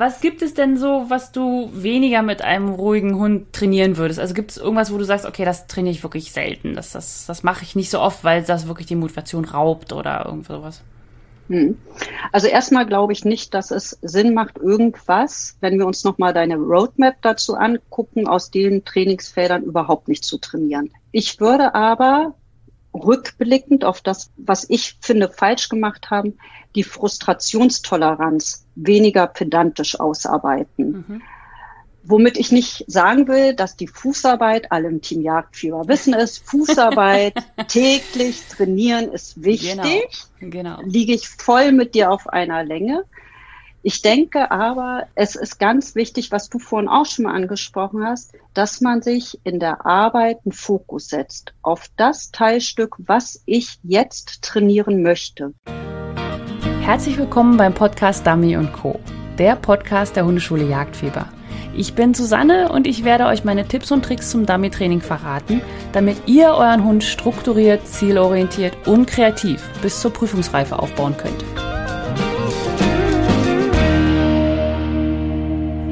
Was gibt es denn so, was du weniger mit einem ruhigen Hund trainieren würdest? Also gibt es irgendwas, wo du sagst, okay, das trainiere ich wirklich selten. Das, das, das mache ich nicht so oft, weil das wirklich die Motivation raubt oder irgend sowas? Hm. Also erstmal glaube ich nicht, dass es Sinn macht, irgendwas, wenn wir uns nochmal deine Roadmap dazu angucken, aus den Trainingsfeldern überhaupt nicht zu trainieren. Ich würde aber rückblickend auf das, was ich finde falsch gemacht haben, die Frustrationstoleranz weniger pedantisch ausarbeiten. Mhm. Womit ich nicht sagen will, dass die Fußarbeit, alle im Team Jagdfieber wissen es, Fußarbeit täglich trainieren ist wichtig. Genau, genau. Liege ich voll mit dir auf einer Länge. Ich denke aber, es ist ganz wichtig, was du vorhin auch schon mal angesprochen hast, dass man sich in der Arbeit einen Fokus setzt auf das Teilstück, was ich jetzt trainieren möchte. Herzlich willkommen beim Podcast Dummy Co., der Podcast der Hundeschule Jagdfieber. Ich bin Susanne und ich werde euch meine Tipps und Tricks zum Dummy-Training verraten, damit ihr euren Hund strukturiert, zielorientiert und kreativ bis zur Prüfungsreife aufbauen könnt.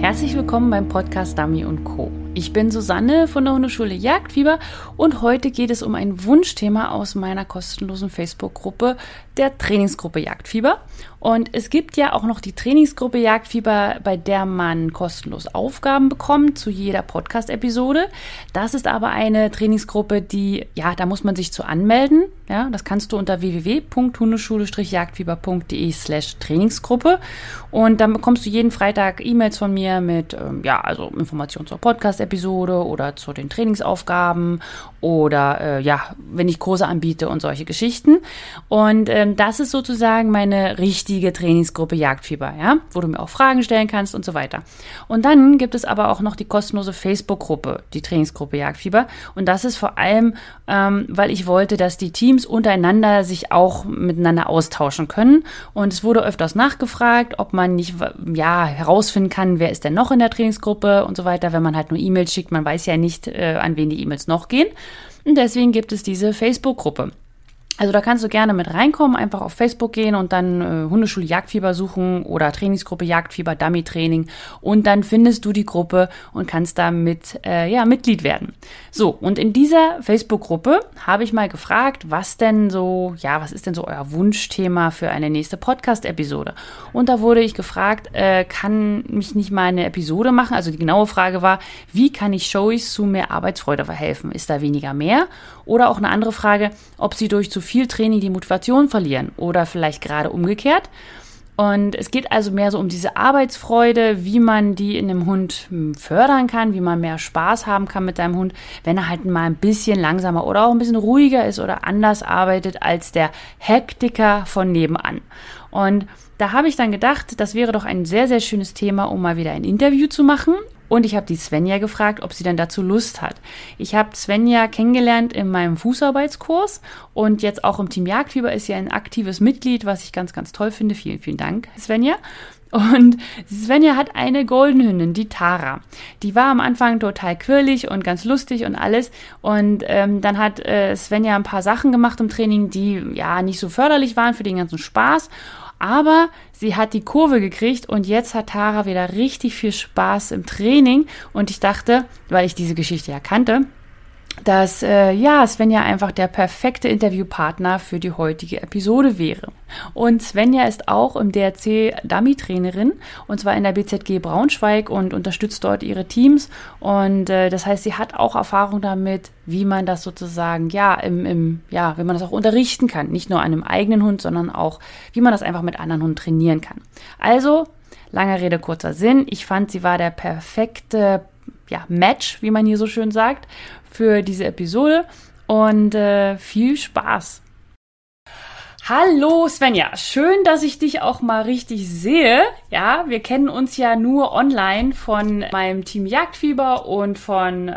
Herzlich willkommen beim Podcast Dummy Co. Ich bin Susanne von der Hundeschule Jagdfieber und heute geht es um ein Wunschthema aus meiner kostenlosen Facebook-Gruppe der Trainingsgruppe Jagdfieber. Und es gibt ja auch noch die Trainingsgruppe Jagdfieber, bei der man kostenlos Aufgaben bekommt zu jeder Podcast-Episode. Das ist aber eine Trainingsgruppe, die, ja, da muss man sich zu anmelden. Ja, das kannst du unter www.hundeschule-jagdfieber.de slash Trainingsgruppe. Und dann bekommst du jeden Freitag E-Mails von mir mit, ähm, ja, also Informationen zur Podcast-Episode oder zu den Trainingsaufgaben oder, äh, ja, wenn ich Kurse anbiete und solche Geschichten. Und ähm, das ist sozusagen meine richtige Trainingsgruppe Jagdfieber, ja, wo du mir auch Fragen stellen kannst und so weiter. Und dann gibt es aber auch noch die kostenlose Facebook-Gruppe, die Trainingsgruppe Jagdfieber. Und das ist vor allem, ähm, weil ich wollte, dass die Teams untereinander sich auch miteinander austauschen können. Und es wurde öfters nachgefragt, ob man nicht, ja, herausfinden kann, wer ist denn noch in der Trainingsgruppe und so weiter, wenn man halt nur E-Mails schickt. Man weiß ja nicht, äh, an wen die E-Mails noch gehen. Und deswegen gibt es diese Facebook-Gruppe. Also da kannst du gerne mit reinkommen, einfach auf Facebook gehen und dann äh, Hundeschule Jagdfieber suchen oder Trainingsgruppe Jagdfieber Dummy Training und dann findest du die Gruppe und kannst da mit, äh, ja, Mitglied werden. So, und in dieser Facebook-Gruppe habe ich mal gefragt, was denn so, ja, was ist denn so euer Wunschthema für eine nächste Podcast-Episode? Und da wurde ich gefragt, äh, kann mich nicht mal eine Episode machen? Also die genaue Frage war, wie kann ich Showies zu mehr Arbeitsfreude verhelfen? Ist da weniger mehr? Oder auch eine andere Frage, ob sie durch zu viel Training die Motivation verlieren oder vielleicht gerade umgekehrt. Und es geht also mehr so um diese Arbeitsfreude, wie man die in einem Hund hm, fördern kann, wie man mehr Spaß haben kann mit deinem Hund, wenn er halt mal ein bisschen langsamer oder auch ein bisschen ruhiger ist oder anders arbeitet als der Hektiker von nebenan. Und da habe ich dann gedacht, das wäre doch ein sehr, sehr schönes Thema, um mal wieder ein Interview zu machen. Und ich habe die Svenja gefragt, ob sie denn dazu Lust hat. Ich habe Svenja kennengelernt in meinem Fußarbeitskurs und jetzt auch im Team Jagdfieber ist sie ein aktives Mitglied, was ich ganz, ganz toll finde. Vielen, vielen Dank, Svenja. Und Svenja hat eine Goldenhündin, die Tara. Die war am Anfang total quirlig und ganz lustig und alles. Und ähm, dann hat äh, Svenja ein paar Sachen gemacht im Training, die ja nicht so förderlich waren für den ganzen Spaß. Aber sie hat die Kurve gekriegt und jetzt hat Tara wieder richtig viel Spaß im Training. Und ich dachte, weil ich diese Geschichte ja kannte, dass äh, ja Svenja einfach der perfekte Interviewpartner für die heutige Episode wäre. Und Svenja ist auch im DRC Dummy-Trainerin und zwar in der BZG Braunschweig und unterstützt dort ihre Teams. Und äh, das heißt, sie hat auch Erfahrung damit, wie man das sozusagen ja im, im ja, wie man das auch unterrichten kann, nicht nur an einem eigenen Hund, sondern auch wie man das einfach mit anderen Hunden trainieren kann. Also Lange Rede, kurzer Sinn. Ich fand, sie war der perfekte ja, Match, wie man hier so schön sagt, für diese Episode und äh, viel Spaß. Hallo Svenja, schön, dass ich dich auch mal richtig sehe. Ja, wir kennen uns ja nur online von meinem Team Jagdfieber und von, äh,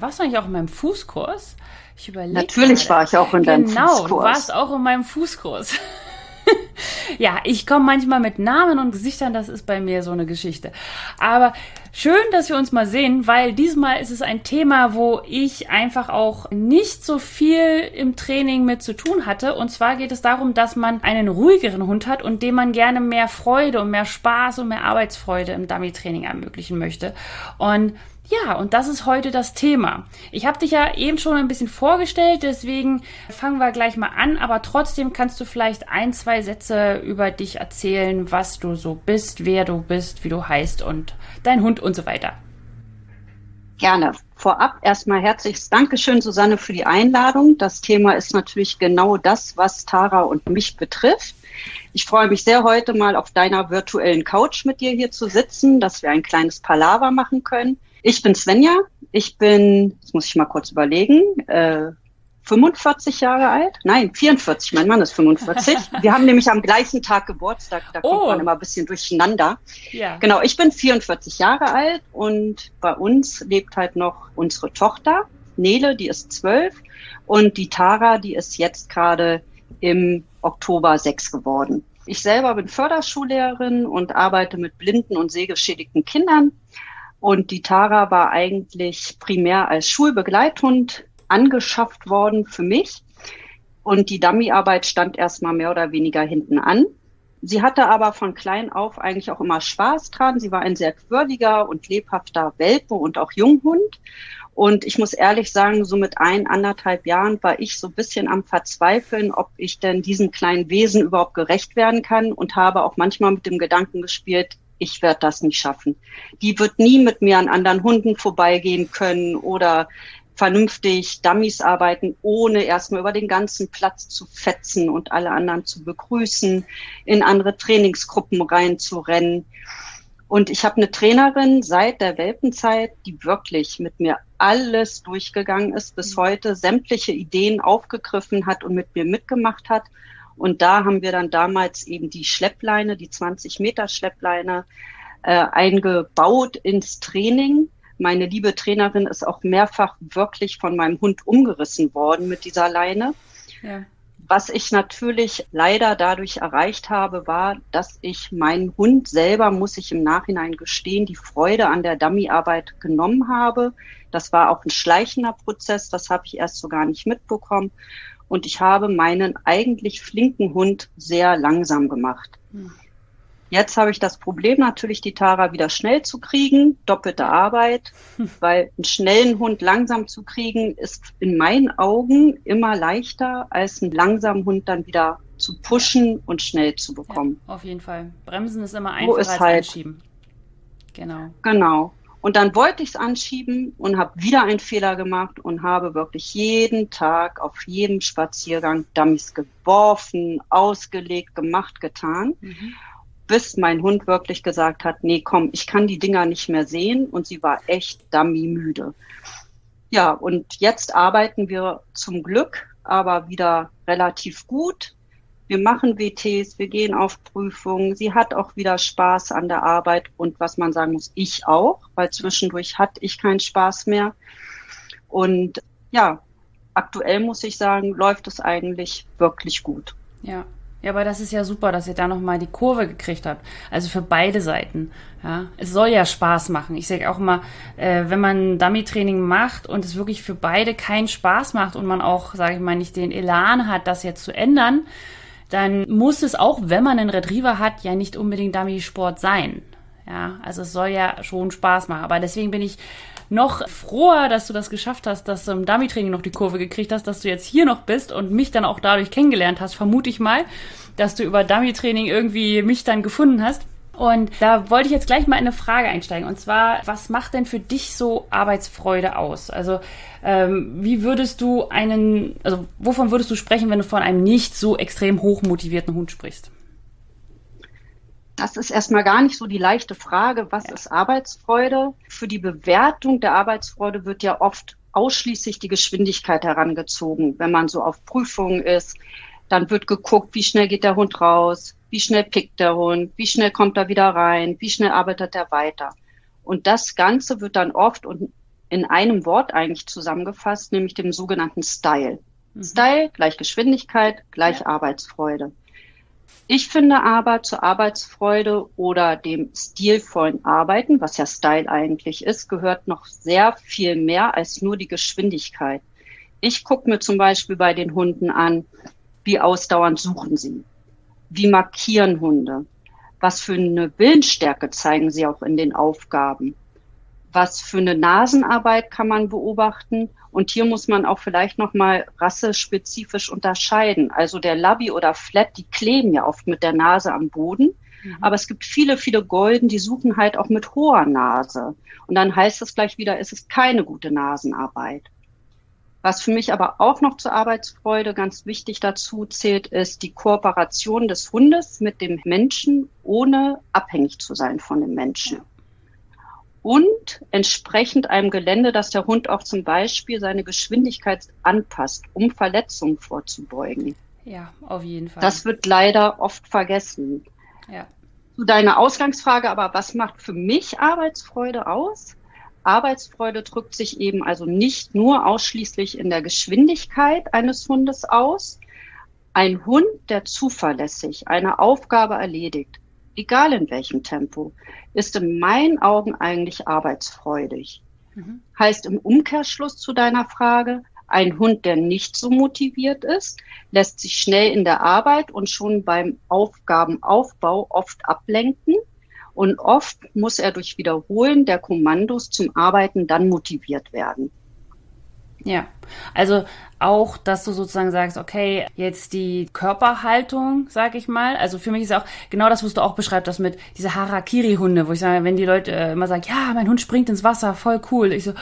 was war ich auch in meinem Fußkurs? Ich überlege. Natürlich gerade. war ich auch in deinem genau, Fußkurs. Genau, du warst auch in meinem Fußkurs. Ja, ich komme manchmal mit Namen und Gesichtern, das ist bei mir so eine Geschichte. Aber schön, dass wir uns mal sehen, weil diesmal ist es ein Thema, wo ich einfach auch nicht so viel im Training mit zu tun hatte. Und zwar geht es darum, dass man einen ruhigeren Hund hat und dem man gerne mehr Freude und mehr Spaß und mehr Arbeitsfreude im Dummy-Training ermöglichen möchte. Und ja, und das ist heute das Thema. Ich habe dich ja eben schon ein bisschen vorgestellt, deswegen fangen wir gleich mal an, aber trotzdem kannst du vielleicht ein, zwei Sätze über dich erzählen, was du so bist, wer du bist, wie du heißt und dein Hund und so weiter. Gerne. Vorab erstmal herzliches Dankeschön, Susanne, für die Einladung. Das Thema ist natürlich genau das, was Tara und mich betrifft. Ich freue mich sehr, heute mal auf deiner virtuellen Couch mit dir hier zu sitzen, dass wir ein kleines Palaver machen können. Ich bin Svenja. Ich bin, das muss ich mal kurz überlegen, äh, 45 Jahre alt? Nein, 44. Mein Mann ist 45. Wir haben nämlich am gleichen Tag Geburtstag. Da kommt oh. man immer ein bisschen durcheinander. Ja. Genau, ich bin 44 Jahre alt und bei uns lebt halt noch unsere Tochter, Nele, die ist 12 und die Tara, die ist jetzt gerade im Oktober 6 geworden. Ich selber bin Förderschullehrerin und arbeite mit blinden und sehgeschädigten Kindern und die Tara war eigentlich primär als Schulbegleithund angeschafft worden für mich. Und die Dummyarbeit stand erstmal mehr oder weniger hinten an. Sie hatte aber von klein auf eigentlich auch immer Spaß dran. Sie war ein sehr quirliger und lebhafter Welpe und auch Junghund. Und ich muss ehrlich sagen, so mit ein, anderthalb Jahren war ich so ein bisschen am Verzweifeln, ob ich denn diesem kleinen Wesen überhaupt gerecht werden kann und habe auch manchmal mit dem Gedanken gespielt, ich werde das nicht schaffen. Die wird nie mit mir an anderen Hunden vorbeigehen können oder vernünftig Dummies arbeiten, ohne erstmal über den ganzen Platz zu fetzen und alle anderen zu begrüßen, in andere Trainingsgruppen reinzurennen. Und ich habe eine Trainerin seit der Welpenzeit, die wirklich mit mir alles durchgegangen ist, bis mhm. heute sämtliche Ideen aufgegriffen hat und mit mir mitgemacht hat und da haben wir dann damals eben die Schleppleine, die 20 Meter Schleppleine, äh, eingebaut ins Training. Meine liebe Trainerin ist auch mehrfach wirklich von meinem Hund umgerissen worden mit dieser Leine. Ja. Was ich natürlich leider dadurch erreicht habe, war, dass ich meinen Hund selber, muss ich im Nachhinein gestehen, die Freude an der Dummyarbeit genommen habe. Das war auch ein schleichender Prozess, das habe ich erst so gar nicht mitbekommen und ich habe meinen eigentlich flinken Hund sehr langsam gemacht. Hm. Jetzt habe ich das Problem natürlich, die Tara wieder schnell zu kriegen, doppelte Arbeit, hm. weil einen schnellen Hund langsam zu kriegen, ist in meinen Augen immer leichter, als einen langsamen Hund dann wieder zu pushen und schnell zu bekommen. Ja, auf jeden Fall. Bremsen ist immer einfacher als halt, anschieben. Genau. Genau. Und dann wollte ich es anschieben und habe wieder einen Fehler gemacht und habe wirklich jeden Tag auf jedem Spaziergang Dummies geworfen, ausgelegt, gemacht, getan. Mhm. Bis mein Hund wirklich gesagt hat, nee, komm, ich kann die Dinger nicht mehr sehen und sie war echt dummy müde. Ja, und jetzt arbeiten wir zum Glück aber wieder relativ gut wir machen WTs, wir gehen auf Prüfungen. Sie hat auch wieder Spaß an der Arbeit und was man sagen muss, ich auch, weil zwischendurch hatte ich keinen Spaß mehr. Und ja, aktuell muss ich sagen, läuft es eigentlich wirklich gut. Ja. Ja, aber das ist ja super, dass ihr da nochmal die Kurve gekriegt habt. Also für beide Seiten. Ja, es soll ja Spaß machen. Ich sage auch immer, äh, wenn man Dummy-Training macht und es wirklich für beide keinen Spaß macht und man auch, sage ich mal, nicht den Elan hat, das jetzt zu ändern, dann muss es auch, wenn man einen Retriever hat, ja nicht unbedingt Dummy-Sport sein. Ja, also es soll ja schon Spaß machen. Aber deswegen bin ich noch froher, dass du das geschafft hast, dass du im Dummy-Training noch die Kurve gekriegt hast, dass du jetzt hier noch bist und mich dann auch dadurch kennengelernt hast, vermute ich mal, dass du über Dummy-Training irgendwie mich dann gefunden hast. Und da wollte ich jetzt gleich mal in eine Frage einsteigen. Und zwar, was macht denn für dich so Arbeitsfreude aus? Also, ähm, wie würdest du einen, also wovon würdest du sprechen, wenn du von einem nicht so extrem hoch motivierten Hund sprichst? Das ist erstmal gar nicht so die leichte Frage, was ja. ist Arbeitsfreude? Für die Bewertung der Arbeitsfreude wird ja oft ausschließlich die Geschwindigkeit herangezogen. Wenn man so auf Prüfungen ist, dann wird geguckt, wie schnell geht der Hund raus, wie schnell pickt der Hund, wie schnell kommt er wieder rein, wie schnell arbeitet er weiter. Und das Ganze wird dann oft und in einem Wort eigentlich zusammengefasst, nämlich dem sogenannten Style. Mhm. Style gleich Geschwindigkeit, gleich ja. Arbeitsfreude. Ich finde aber zur Arbeitsfreude oder dem stilvollen Arbeiten, was ja Style eigentlich ist, gehört noch sehr viel mehr als nur die Geschwindigkeit. Ich gucke mir zum Beispiel bei den Hunden an, wie ausdauernd suchen sie, wie markieren Hunde, was für eine Willensstärke zeigen sie auch in den Aufgaben, was für eine Nasenarbeit kann man beobachten. Und hier muss man auch vielleicht nochmal rassespezifisch unterscheiden. Also der Labby oder Flat, die kleben ja oft mit der Nase am Boden. Mhm. Aber es gibt viele, viele Golden, die suchen halt auch mit hoher Nase. Und dann heißt es gleich wieder, es ist keine gute Nasenarbeit. Was für mich aber auch noch zur Arbeitsfreude ganz wichtig dazu zählt, ist die Kooperation des Hundes mit dem Menschen, ohne abhängig zu sein von dem Menschen und entsprechend einem Gelände, dass der Hund auch zum Beispiel seine Geschwindigkeit anpasst, um Verletzungen vorzubeugen. Ja, auf jeden Fall. Das wird leider oft vergessen. Ja. Zu deiner Ausgangsfrage aber, was macht für mich Arbeitsfreude aus? Arbeitsfreude drückt sich eben also nicht nur ausschließlich in der Geschwindigkeit eines Hundes aus. Ein Hund, der zuverlässig eine Aufgabe erledigt, egal in welchem Tempo, ist in meinen Augen eigentlich arbeitsfreudig. Mhm. Heißt im Umkehrschluss zu deiner Frage, ein Hund, der nicht so motiviert ist, lässt sich schnell in der Arbeit und schon beim Aufgabenaufbau oft ablenken. Und oft muss er durch Wiederholen der Kommandos zum Arbeiten dann motiviert werden. Ja, also auch, dass du sozusagen sagst, okay, jetzt die Körperhaltung, sag ich mal. Also für mich ist auch genau das, was du auch beschreibst, das mit diese Harakiri-Hunde, wo ich sage, wenn die Leute äh, immer sagen, ja, mein Hund springt ins Wasser, voll cool. Ich so,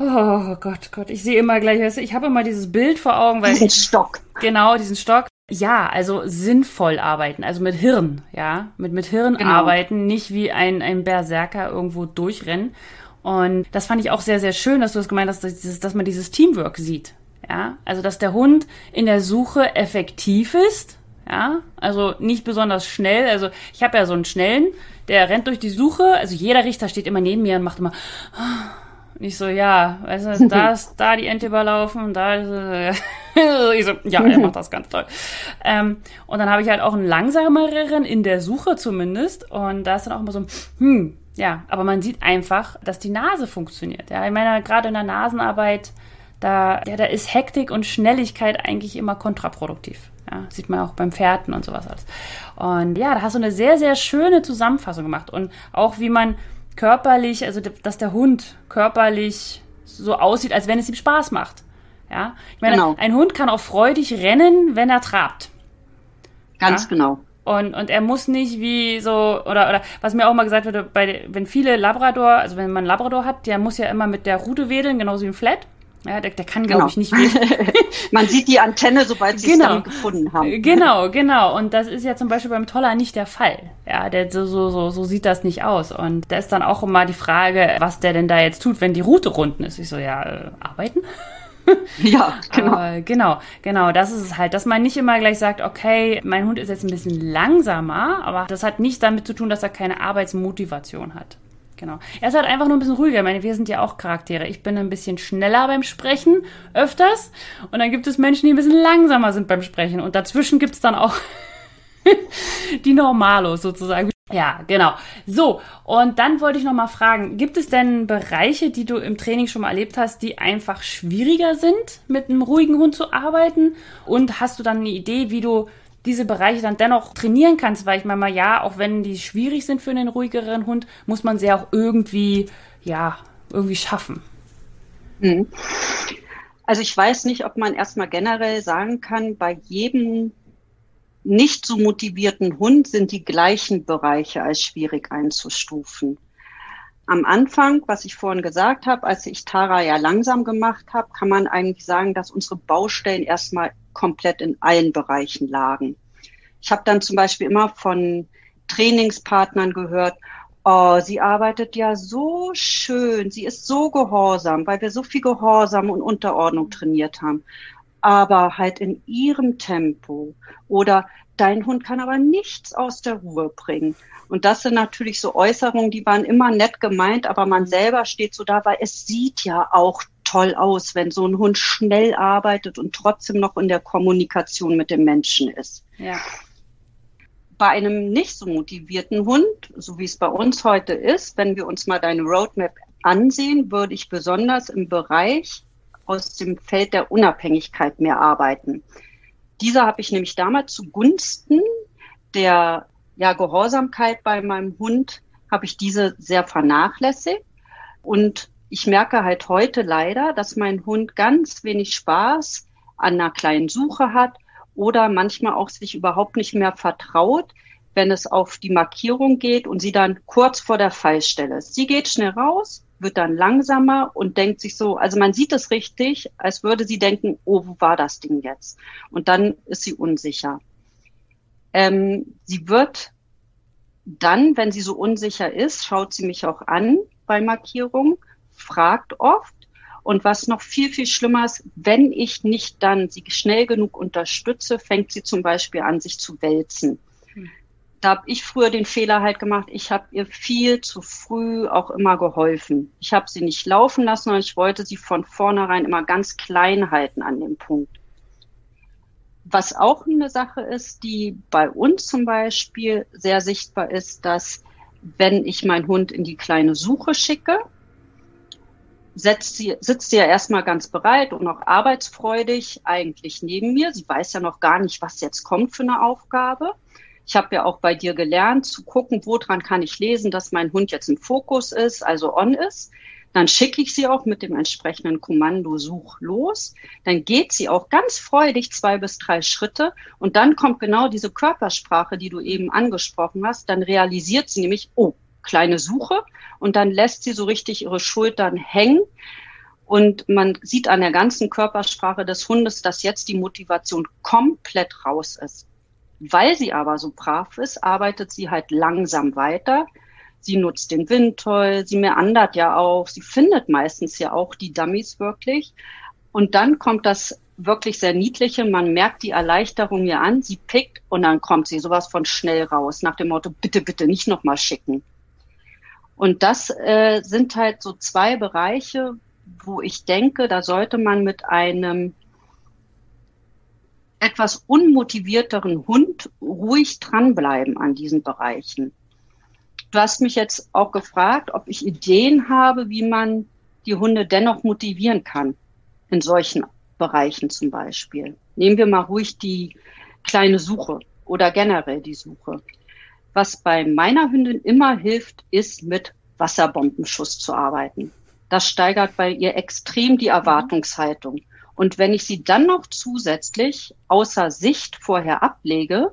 oh Gott, Gott, ich sehe immer gleich, weißt du, ich habe immer dieses Bild vor Augen, weil diesen ich, Stock. Genau, diesen Stock. Ja, also sinnvoll arbeiten, also mit Hirn, ja, mit mit Hirn genau. arbeiten, nicht wie ein ein Berserker irgendwo durchrennen. Und das fand ich auch sehr, sehr schön, dass du das gemeint hast, dass, dieses, dass man dieses Teamwork sieht. Ja, also dass der Hund in der Suche effektiv ist. Ja, also nicht besonders schnell. Also ich habe ja so einen schnellen, der rennt durch die Suche. Also jeder Richter steht immer neben mir und macht immer. Und ich so, ja, weißt du, da ist da die Ente überlaufen da ist. ich so, ja, er macht das ganz toll. Ähm, und dann habe ich halt auch einen langsameren in der Suche zumindest. Und da ist dann auch immer so, hm, ja, aber man sieht einfach, dass die Nase funktioniert. Ja, ich meine, gerade in der Nasenarbeit, da, ja, da ist Hektik und Schnelligkeit eigentlich immer kontraproduktiv. Ja, sieht man auch beim Pferden und sowas alles. Und ja, da hast du eine sehr, sehr schöne Zusammenfassung gemacht. Und auch wie man körperlich, also dass der Hund körperlich so aussieht, als wenn es ihm Spaß macht. Ja, ich meine, genau. ein Hund kann auch freudig rennen, wenn er trabt. Ganz ja? genau. Und, und er muss nicht wie so, oder, oder was mir auch mal gesagt wurde, bei, wenn viele Labrador, also wenn man Labrador hat, der muss ja immer mit der Rute wedeln, genauso wie ein Flat. Ja, der, der kann, glaube genau. ich, nicht man sieht die Antenne, sobald sie genau. es dann gefunden haben. Genau, genau. Und das ist ja zum Beispiel beim Toller nicht der Fall. Ja, der, so, so, so, so sieht das nicht aus. Und da ist dann auch immer die Frage, was der denn da jetzt tut, wenn die Route runden ist. Ich so, ja, äh, arbeiten? ja, genau. Aber genau, genau, das ist es halt, dass man nicht immer gleich sagt, okay, mein Hund ist jetzt ein bisschen langsamer, aber das hat nichts damit zu tun, dass er keine Arbeitsmotivation hat. Genau. Er ist halt einfach nur ein bisschen ruhiger. Ich meine, wir sind ja auch Charaktere. Ich bin ein bisschen schneller beim Sprechen, öfters. Und dann gibt es Menschen, die ein bisschen langsamer sind beim Sprechen. Und dazwischen gibt es dann auch die Normalos sozusagen. Ja, genau. So, und dann wollte ich noch mal fragen, gibt es denn Bereiche, die du im Training schon mal erlebt hast, die einfach schwieriger sind, mit einem ruhigen Hund zu arbeiten? Und hast du dann eine Idee, wie du diese Bereiche dann dennoch trainieren kannst? Weil ich meine mal, ja, auch wenn die schwierig sind für einen ruhigeren Hund, muss man sie auch irgendwie, ja, irgendwie schaffen. Mhm. Also ich weiß nicht, ob man erstmal generell sagen kann, bei jedem nicht so motivierten Hund sind die gleichen Bereiche als schwierig einzustufen. Am Anfang, was ich vorhin gesagt habe, als ich Tara ja langsam gemacht habe, kann man eigentlich sagen, dass unsere Baustellen erstmal komplett in allen Bereichen lagen. Ich habe dann zum Beispiel immer von Trainingspartnern gehört, oh, sie arbeitet ja so schön, sie ist so gehorsam, weil wir so viel Gehorsam und Unterordnung trainiert haben aber halt in ihrem Tempo. Oder dein Hund kann aber nichts aus der Ruhe bringen. Und das sind natürlich so Äußerungen, die waren immer nett gemeint, aber man selber steht so da, weil es sieht ja auch toll aus, wenn so ein Hund schnell arbeitet und trotzdem noch in der Kommunikation mit dem Menschen ist. Ja. Bei einem nicht so motivierten Hund, so wie es bei uns heute ist, wenn wir uns mal deine Roadmap ansehen, würde ich besonders im Bereich aus dem Feld der Unabhängigkeit mehr arbeiten. Diese habe ich nämlich damals zugunsten der ja, Gehorsamkeit bei meinem Hund, habe ich diese sehr vernachlässigt. Und ich merke halt heute leider, dass mein Hund ganz wenig Spaß an einer kleinen Suche hat oder manchmal auch sich überhaupt nicht mehr vertraut, wenn es auf die Markierung geht und sie dann kurz vor der Fallstelle ist. Sie geht schnell raus, wird dann langsamer und denkt sich so, also man sieht es richtig, als würde sie denken, oh, wo war das Ding jetzt? Und dann ist sie unsicher. Ähm, sie wird dann, wenn sie so unsicher ist, schaut sie mich auch an bei Markierung, fragt oft und was noch viel, viel schlimmer ist, wenn ich nicht dann sie schnell genug unterstütze, fängt sie zum Beispiel an, sich zu wälzen. Hm. Da habe ich früher den Fehler halt gemacht, ich habe ihr viel zu früh auch immer geholfen. Ich habe sie nicht laufen lassen, sondern ich wollte sie von vornherein immer ganz klein halten an dem Punkt. Was auch eine Sache ist, die bei uns zum Beispiel sehr sichtbar ist, dass wenn ich meinen Hund in die kleine Suche schicke, setzt sie, sitzt sie ja erstmal ganz bereit und auch arbeitsfreudig eigentlich neben mir. Sie weiß ja noch gar nicht, was jetzt kommt für eine Aufgabe. Ich habe ja auch bei dir gelernt zu gucken, woran kann ich lesen, dass mein Hund jetzt im Fokus ist, also on ist. Dann schicke ich sie auch mit dem entsprechenden Kommando Such los. Dann geht sie auch ganz freudig zwei bis drei Schritte und dann kommt genau diese Körpersprache, die du eben angesprochen hast. Dann realisiert sie nämlich, oh, kleine Suche und dann lässt sie so richtig ihre Schultern hängen. Und man sieht an der ganzen Körpersprache des Hundes, dass jetzt die Motivation komplett raus ist. Weil sie aber so brav ist, arbeitet sie halt langsam weiter. Sie nutzt den Windtoll, sie meandert ja auch, sie findet meistens ja auch die Dummies wirklich. Und dann kommt das wirklich sehr niedliche, man merkt die Erleichterung ihr an, sie pickt und dann kommt sie sowas von schnell raus, nach dem Motto, bitte, bitte nicht nochmal schicken. Und das äh, sind halt so zwei Bereiche, wo ich denke, da sollte man mit einem etwas unmotivierteren Hund ruhig dranbleiben an diesen Bereichen. Du hast mich jetzt auch gefragt, ob ich Ideen habe, wie man die Hunde dennoch motivieren kann, in solchen Bereichen zum Beispiel. Nehmen wir mal ruhig die kleine Suche oder generell die Suche. Was bei meiner Hündin immer hilft, ist mit Wasserbombenschuss zu arbeiten. Das steigert bei ihr extrem die Erwartungshaltung. Und wenn ich sie dann noch zusätzlich außer Sicht vorher ablege,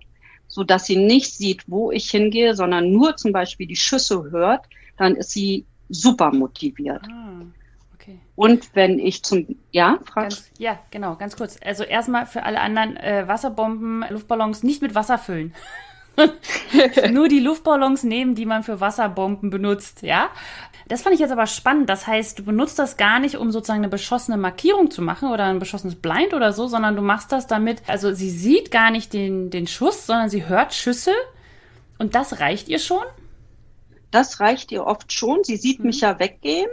so dass sie nicht sieht, wo ich hingehe, sondern nur zum Beispiel die Schüsse hört, dann ist sie super motiviert. Ah, okay. Und wenn ich zum, ja, fragst Ja, genau, ganz kurz. Also erstmal für alle anderen äh, Wasserbomben, Luftballons nicht mit Wasser füllen. Nur die Luftballons nehmen, die man für Wasserbomben benutzt, ja? Das fand ich jetzt aber spannend. Das heißt, du benutzt das gar nicht, um sozusagen eine beschossene Markierung zu machen oder ein beschossenes Blind oder so, sondern du machst das damit, also sie sieht gar nicht den, den Schuss, sondern sie hört Schüsse und das reicht ihr schon? Das reicht ihr oft schon. Sie sieht mhm. mich ja weggehen.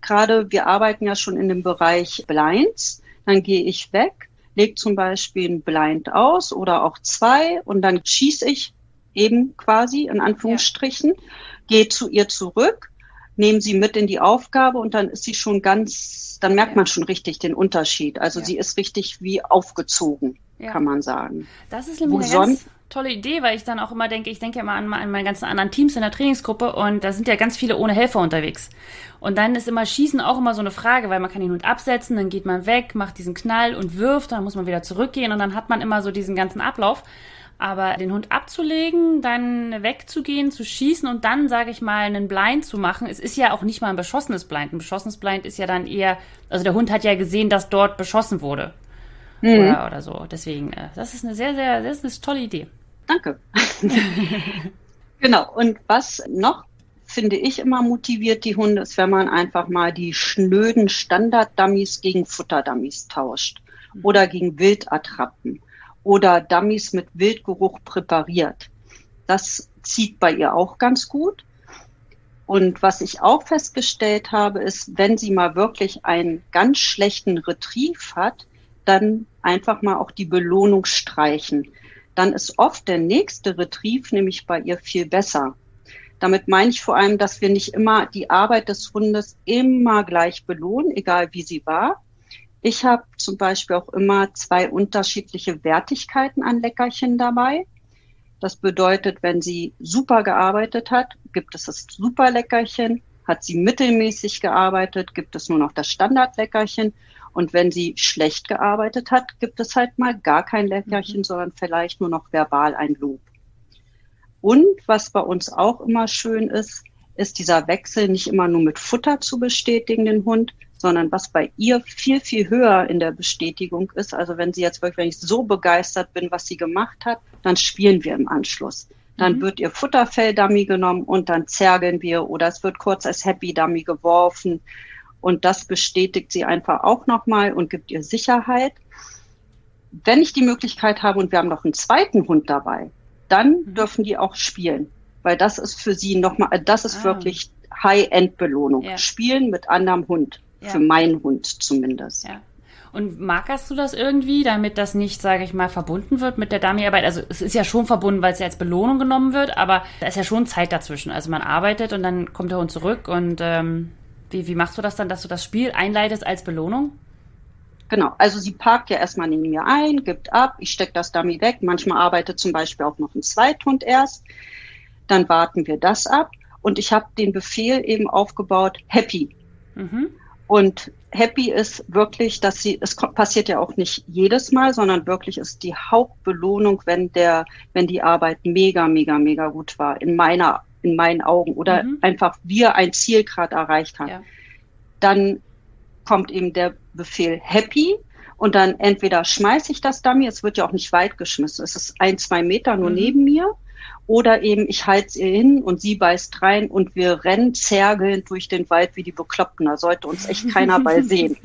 Gerade wir arbeiten ja schon in dem Bereich Blinds. Dann gehe ich weg lege zum Beispiel ein Blind aus oder auch zwei und dann schieße ich eben quasi in Anführungsstrichen, ja. gehe zu ihr zurück, nehme sie mit in die Aufgabe und dann ist sie schon ganz, dann merkt ja. man schon richtig den Unterschied. Also ja. sie ist richtig wie aufgezogen, kann man sagen. Das ist nämlich eine ganz tolle Idee, weil ich dann auch immer denke, ich denke immer an, an meine ganzen anderen Teams in der Trainingsgruppe und da sind ja ganz viele ohne Helfer unterwegs. Und dann ist immer Schießen auch immer so eine Frage, weil man kann den Hund absetzen, dann geht man weg, macht diesen Knall und wirft, dann muss man wieder zurückgehen und dann hat man immer so diesen ganzen Ablauf. Aber den Hund abzulegen, dann wegzugehen, zu schießen und dann, sage ich mal, einen Blind zu machen, es ist ja auch nicht mal ein beschossenes Blind. Ein beschossenes Blind ist ja dann eher, also der Hund hat ja gesehen, dass dort beschossen wurde. Mhm. Oder, oder so. Deswegen, äh, das ist eine sehr, sehr, das ist eine tolle Idee. Danke. genau. Und was noch finde ich immer motiviert die Hunde, ist, wenn man einfach mal die schnöden Standard-Dummies gegen Futter-Dummies tauscht oder gegen Wildattrappen oder Dummies mit Wildgeruch präpariert. Das zieht bei ihr auch ganz gut. Und was ich auch festgestellt habe, ist, wenn sie mal wirklich einen ganz schlechten Retrieve hat, dann einfach mal auch die Belohnung streichen dann ist oft der nächste Retrief nämlich bei ihr viel besser. Damit meine ich vor allem, dass wir nicht immer die Arbeit des Hundes immer gleich belohnen, egal wie sie war. Ich habe zum Beispiel auch immer zwei unterschiedliche Wertigkeiten an Leckerchen dabei. Das bedeutet, wenn sie super gearbeitet hat, gibt es das super Leckerchen. Hat sie mittelmäßig gearbeitet, gibt es nur noch das Standardleckerchen. Und wenn sie schlecht gearbeitet hat, gibt es halt mal gar kein Leckerchen, mhm. sondern vielleicht nur noch verbal ein Lob. Und was bei uns auch immer schön ist, ist dieser Wechsel nicht immer nur mit Futter zu bestätigen, den Hund, sondern was bei ihr viel, viel höher in der Bestätigung ist. Also wenn sie jetzt wirklich, wenn ich so begeistert bin, was sie gemacht hat, dann spielen wir im Anschluss. Dann mhm. wird ihr Futterfell-Dummy genommen und dann zergeln wir oder es wird kurz als Happy-Dummy geworfen. Und das bestätigt sie einfach auch nochmal und gibt ihr Sicherheit. Wenn ich die Möglichkeit habe und wir haben noch einen zweiten Hund dabei, dann mhm. dürfen die auch spielen. Weil das ist für sie nochmal, äh, das ist ah. wirklich High-End-Belohnung. Ja. Spielen mit anderem Hund. Ja. Für meinen Hund zumindest. Ja. Und markerst du das irgendwie, damit das nicht, sage ich mal, verbunden wird mit der Dummyarbeit? Also es ist ja schon verbunden, weil es ja als Belohnung genommen wird, aber da ist ja schon Zeit dazwischen. Also man arbeitet und dann kommt der Hund zurück und ähm, wie, wie machst du das dann, dass du das Spiel einleitest als Belohnung? Genau, also sie parkt ja erstmal neben mir ein, gibt ab, ich stecke das Dummy weg. Manchmal arbeitet zum Beispiel auch noch ein Zweithund erst. Dann warten wir das ab und ich habe den Befehl eben aufgebaut, happy. Mhm. Und happy ist wirklich, dass sie, es passiert ja auch nicht jedes Mal, sondern wirklich ist die Hauptbelohnung, wenn der, wenn die Arbeit mega, mega, mega gut war, in meiner, in meinen Augen oder mhm. einfach wir ein Ziel gerade erreicht haben. Ja. Dann kommt eben der Befehl happy und dann entweder schmeiße ich das Dummy, es wird ja auch nicht weit geschmissen, es ist ein, zwei Meter nur mhm. neben mir oder eben ich halte ihr hin und sie beißt rein und wir rennen zergelnd durch den Wald wie die Bekloppten. Da sollte uns echt keiner bei sehen.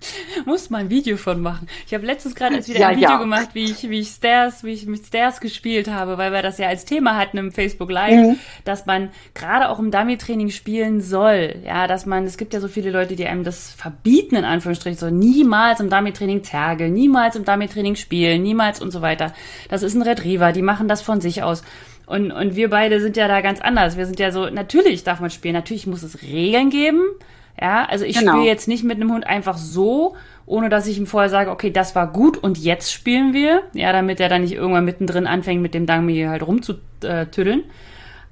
Muss mal ein Video von machen. Ich habe letztens gerade erst wieder ja, ein Video ja. gemacht, wie ich, wie ich Stairs, wie ich mit Stairs gespielt habe, weil wir das ja als Thema hatten im Facebook Live, mhm. dass man gerade auch im Dummy-Training spielen soll. Ja, dass man, es gibt ja so viele Leute, die einem das verbieten, in Anführungsstrichen, so niemals im Dummy-Training zergeln, niemals im Dummy-Training spielen, niemals und so weiter. Das ist ein Retriever, die machen das von sich aus. Und, und wir beide sind ja da ganz anders. Wir sind ja so, natürlich darf man spielen, natürlich muss es Regeln geben, ja, also ich genau. spiele jetzt nicht mit einem Hund einfach so, ohne dass ich ihm vorher sage, okay, das war gut und jetzt spielen wir. Ja, damit er dann nicht irgendwann mittendrin anfängt, mit dem Dummy halt rumzutüddeln.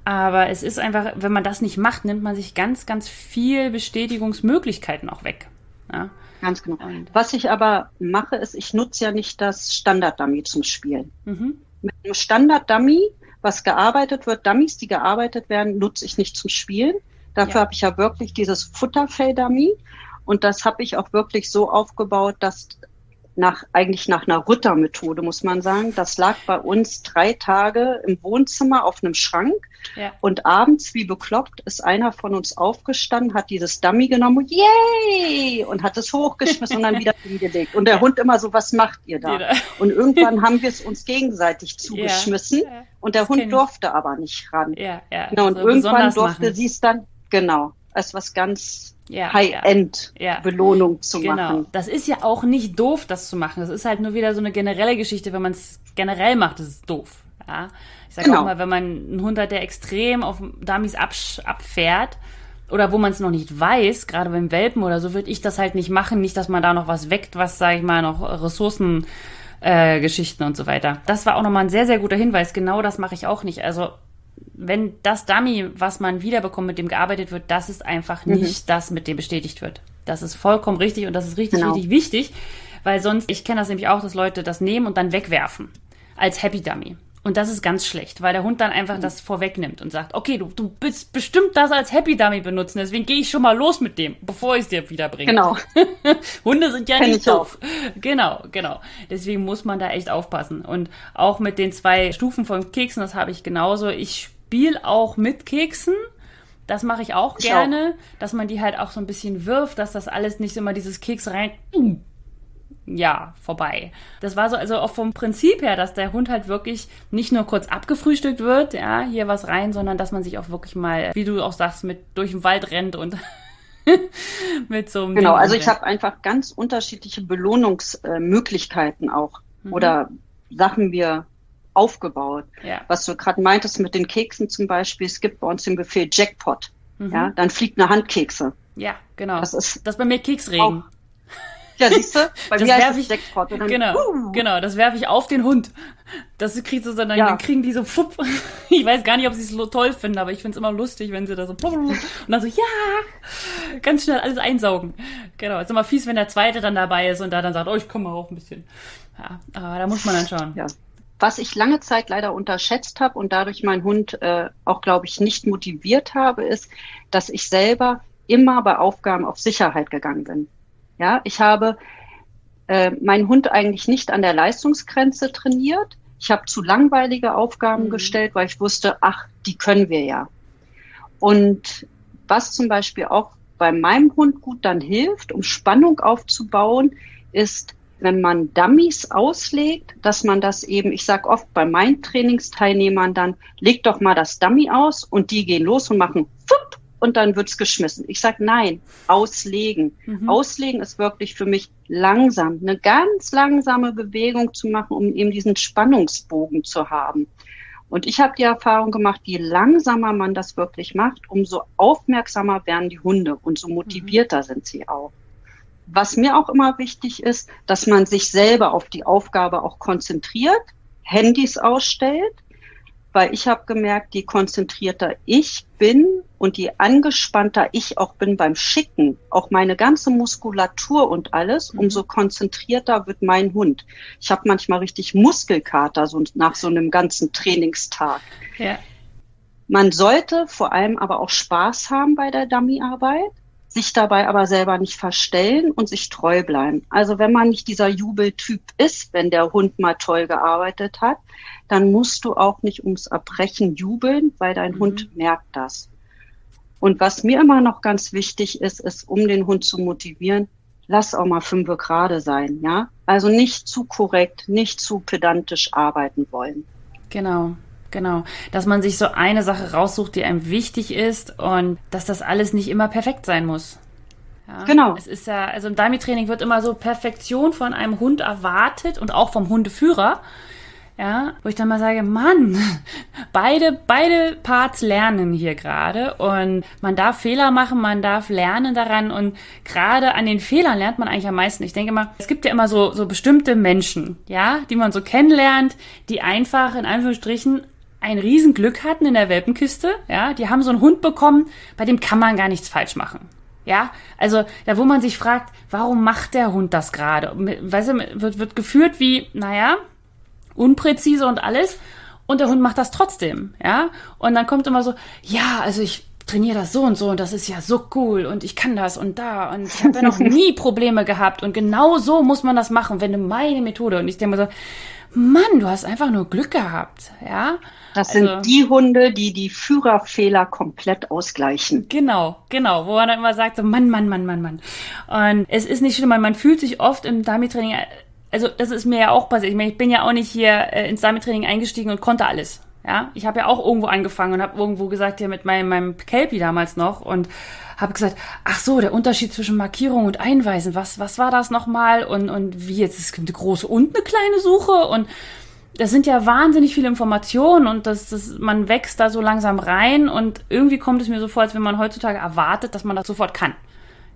Aber es ist einfach, wenn man das nicht macht, nimmt man sich ganz, ganz viel Bestätigungsmöglichkeiten auch weg. Ja. Ganz genau. Und Was ich aber mache, ist, ich nutze ja nicht das Standard-Dummy zum Spielen. Mhm. Mit einem Standard-Dummy, was gearbeitet wird, Dummies, die gearbeitet werden, nutze ich nicht zum Spielen, Dafür ja. habe ich ja wirklich dieses Futterfell-Dummy. Und das habe ich auch wirklich so aufgebaut, dass nach, eigentlich nach einer Rüttermethode, muss man sagen. Das lag bei uns drei Tage im Wohnzimmer auf einem Schrank. Ja. Und abends, wie bekloppt, ist einer von uns aufgestanden, hat dieses Dummy genommen, yay! Und hat es hochgeschmissen und dann wieder hingelegt. Und der ja. Hund immer so, was macht ihr da? Jeder. Und irgendwann haben wir es uns gegenseitig zugeschmissen. Ja. Und der das Hund durfte aber nicht ran. Ja, ja. Genau, und so irgendwann durfte sie es dann, Genau, als was ganz ja, High-End-Belohnung ja. zu genau. machen. Das ist ja auch nicht doof, das zu machen. Das ist halt nur wieder so eine generelle Geschichte. Wenn man es generell macht, das ist doof. Ja? Ich sage genau. auch mal, wenn man einen Hund hat, der extrem auf Dummies abfährt, oder wo man es noch nicht weiß, gerade beim Welpen oder so, würde ich das halt nicht machen. Nicht, dass man da noch was weckt, was, sage ich mal, noch Ressourcen äh, Geschichten und so weiter. Das war auch nochmal ein sehr, sehr guter Hinweis. Genau das mache ich auch nicht. Also wenn das Dummy, was man wiederbekommt, mit dem gearbeitet wird, das ist einfach mhm. nicht das, mit dem bestätigt wird. Das ist vollkommen richtig und das ist richtig, genau. richtig wichtig, weil sonst, ich kenne das nämlich auch, dass Leute das nehmen und dann wegwerfen als Happy Dummy. Und das ist ganz schlecht, weil der Hund dann einfach mhm. das vorwegnimmt und sagt, okay, du, du bist bestimmt das als Happy Dummy benutzen, deswegen gehe ich schon mal los mit dem, bevor ich es dir wiederbringe. Genau. Hunde sind ja Kenn nicht doof. Genau, genau. Deswegen muss man da echt aufpassen. Und auch mit den zwei Stufen von Keksen, das habe ich genauso. Ich spiele auch mit Keksen. Das mache ich auch ich gerne, auch. dass man die halt auch so ein bisschen wirft, dass das alles nicht immer dieses Keks rein. Ja, vorbei. Das war so, also auch vom Prinzip her, dass der Hund halt wirklich nicht nur kurz abgefrühstückt wird, ja, hier was rein, sondern dass man sich auch wirklich mal, wie du auch sagst, mit durch den Wald rennt und mit so einem. Genau, Ding also ich habe einfach ganz unterschiedliche Belohnungsmöglichkeiten auch. Mhm. Oder Sachen mir aufgebaut. Ja. Was du gerade meintest mit den Keksen zum Beispiel, es gibt bei uns den Befehl Jackpot. Mhm. Ja, dann fliegt eine Handkekse. Ja, genau. Das ist Das ist bei mir Keksregen. Ja, siehst du? Bei Das mir heißt ich- Jackpot. Und dann, Genau, uh, genau, das werfe ich auf den Hund. Das kriegst du dann, Ja. dann kriegen die so flupp. Ich weiß gar nicht, ob sie es toll finden, aber ich finde es immer lustig, wenn sie da so und dann so, ja, ganz schnell alles einsaugen. Genau, ist immer fies, wenn der Zweite dann dabei ist und da dann sagt, oh, ich komme mal auch ein bisschen. Ja, aber da muss man dann schauen. Ja. Was ich lange Zeit leider unterschätzt habe und dadurch meinen Hund äh, auch, glaube ich, nicht motiviert habe, ist, dass ich selber immer bei Aufgaben auf Sicherheit gegangen bin. Ja, ich habe äh, meinen Hund eigentlich nicht an der Leistungsgrenze trainiert. Ich habe zu langweilige Aufgaben Mhm. gestellt, weil ich wusste, ach, die können wir ja. Und was zum Beispiel auch bei meinem Hund gut dann hilft, um Spannung aufzubauen, ist, wenn man Dummies auslegt, dass man das eben, ich sage oft bei meinen Trainingsteilnehmern dann, leg doch mal das Dummy aus und die gehen los und machen fupp und dann wird's geschmissen. Ich sage nein, auslegen. Mhm. Auslegen ist wirklich für mich langsam, eine ganz langsame Bewegung zu machen, um eben diesen Spannungsbogen zu haben. Und ich habe die Erfahrung gemacht, je langsamer man das wirklich macht, umso aufmerksamer werden die Hunde und so motivierter sind sie auch. Was mir auch immer wichtig ist, dass man sich selber auf die Aufgabe auch konzentriert, Handys ausstellt, weil ich habe gemerkt, je konzentrierter ich bin und je angespannter ich auch bin beim Schicken, auch meine ganze Muskulatur und alles, Mhm. umso konzentrierter wird mein Hund. Ich habe manchmal richtig Muskelkater so nach so einem ganzen Trainingstag. Ja. Man sollte vor allem aber auch Spaß haben bei der Dummyarbeit, sich dabei aber selber nicht verstellen und sich treu bleiben. Also wenn man nicht dieser Jubeltyp ist, wenn der Hund mal toll gearbeitet hat, dann musst du auch nicht ums Erbrechen jubeln, weil dein Mhm. Hund merkt das. Und was mir immer noch ganz wichtig ist, ist, um den Hund zu motivieren, lass auch mal fünfe gerade sein, ja? Also nicht zu korrekt, nicht zu pedantisch arbeiten wollen. Genau, genau. Dass man sich so eine Sache raussucht, die einem wichtig ist und dass das alles nicht immer perfekt sein muss. Ja, Genau. Es ist ja, also im Dummy-Training wird immer so Perfektion von einem Hund erwartet und auch vom Hundeführer. Ja, wo ich dann mal sage, Mann, beide, beide Parts lernen hier gerade und man darf Fehler machen, man darf lernen daran und gerade an den Fehlern lernt man eigentlich am meisten. Ich denke immer, es gibt ja immer so, so bestimmte Menschen, ja, die man so kennenlernt, die einfach in Anführungsstrichen ein Riesenglück hatten in der Welpenkiste, ja, die haben so einen Hund bekommen, bei dem kann man gar nichts falsch machen. Ja, also da wo man sich fragt, warum macht der Hund das gerade? Weißt du, wird, wird geführt wie, naja, unpräzise und alles. Und der Hund macht das trotzdem, ja. Und dann kommt immer so, ja, also ich trainiere das so und so und das ist ja so cool und ich kann das und da und ich habe da noch nie Probleme gehabt und genau so muss man das machen, wenn du meine Methode und ich denke mir so, Mann, du hast einfach nur Glück gehabt, ja. Das Also- sind die Hunde, die die Führerfehler komplett ausgleichen. Genau, genau, wo man dann immer sagt, so Mann, Mann, Mann, Mann, Mann. Und es ist nicht schlimm, man fühlt sich oft im Dummy-Training, also das ist mir ja auch passiert. Ich meine, ich bin ja auch nicht hier äh, ins Dummy-Training eingestiegen und konnte alles. Ja, ich habe ja auch irgendwo angefangen und habe irgendwo gesagt, hier mit meinem, meinem Kelpie damals noch und habe gesagt, ach so, der Unterschied zwischen Markierung und Einweisen, was, was war das nochmal und, und wie jetzt, es gibt eine große und eine kleine Suche und das sind ja wahnsinnig viele Informationen und das, das, man wächst da so langsam rein und irgendwie kommt es mir so vor, als wenn man heutzutage erwartet, dass man das sofort kann.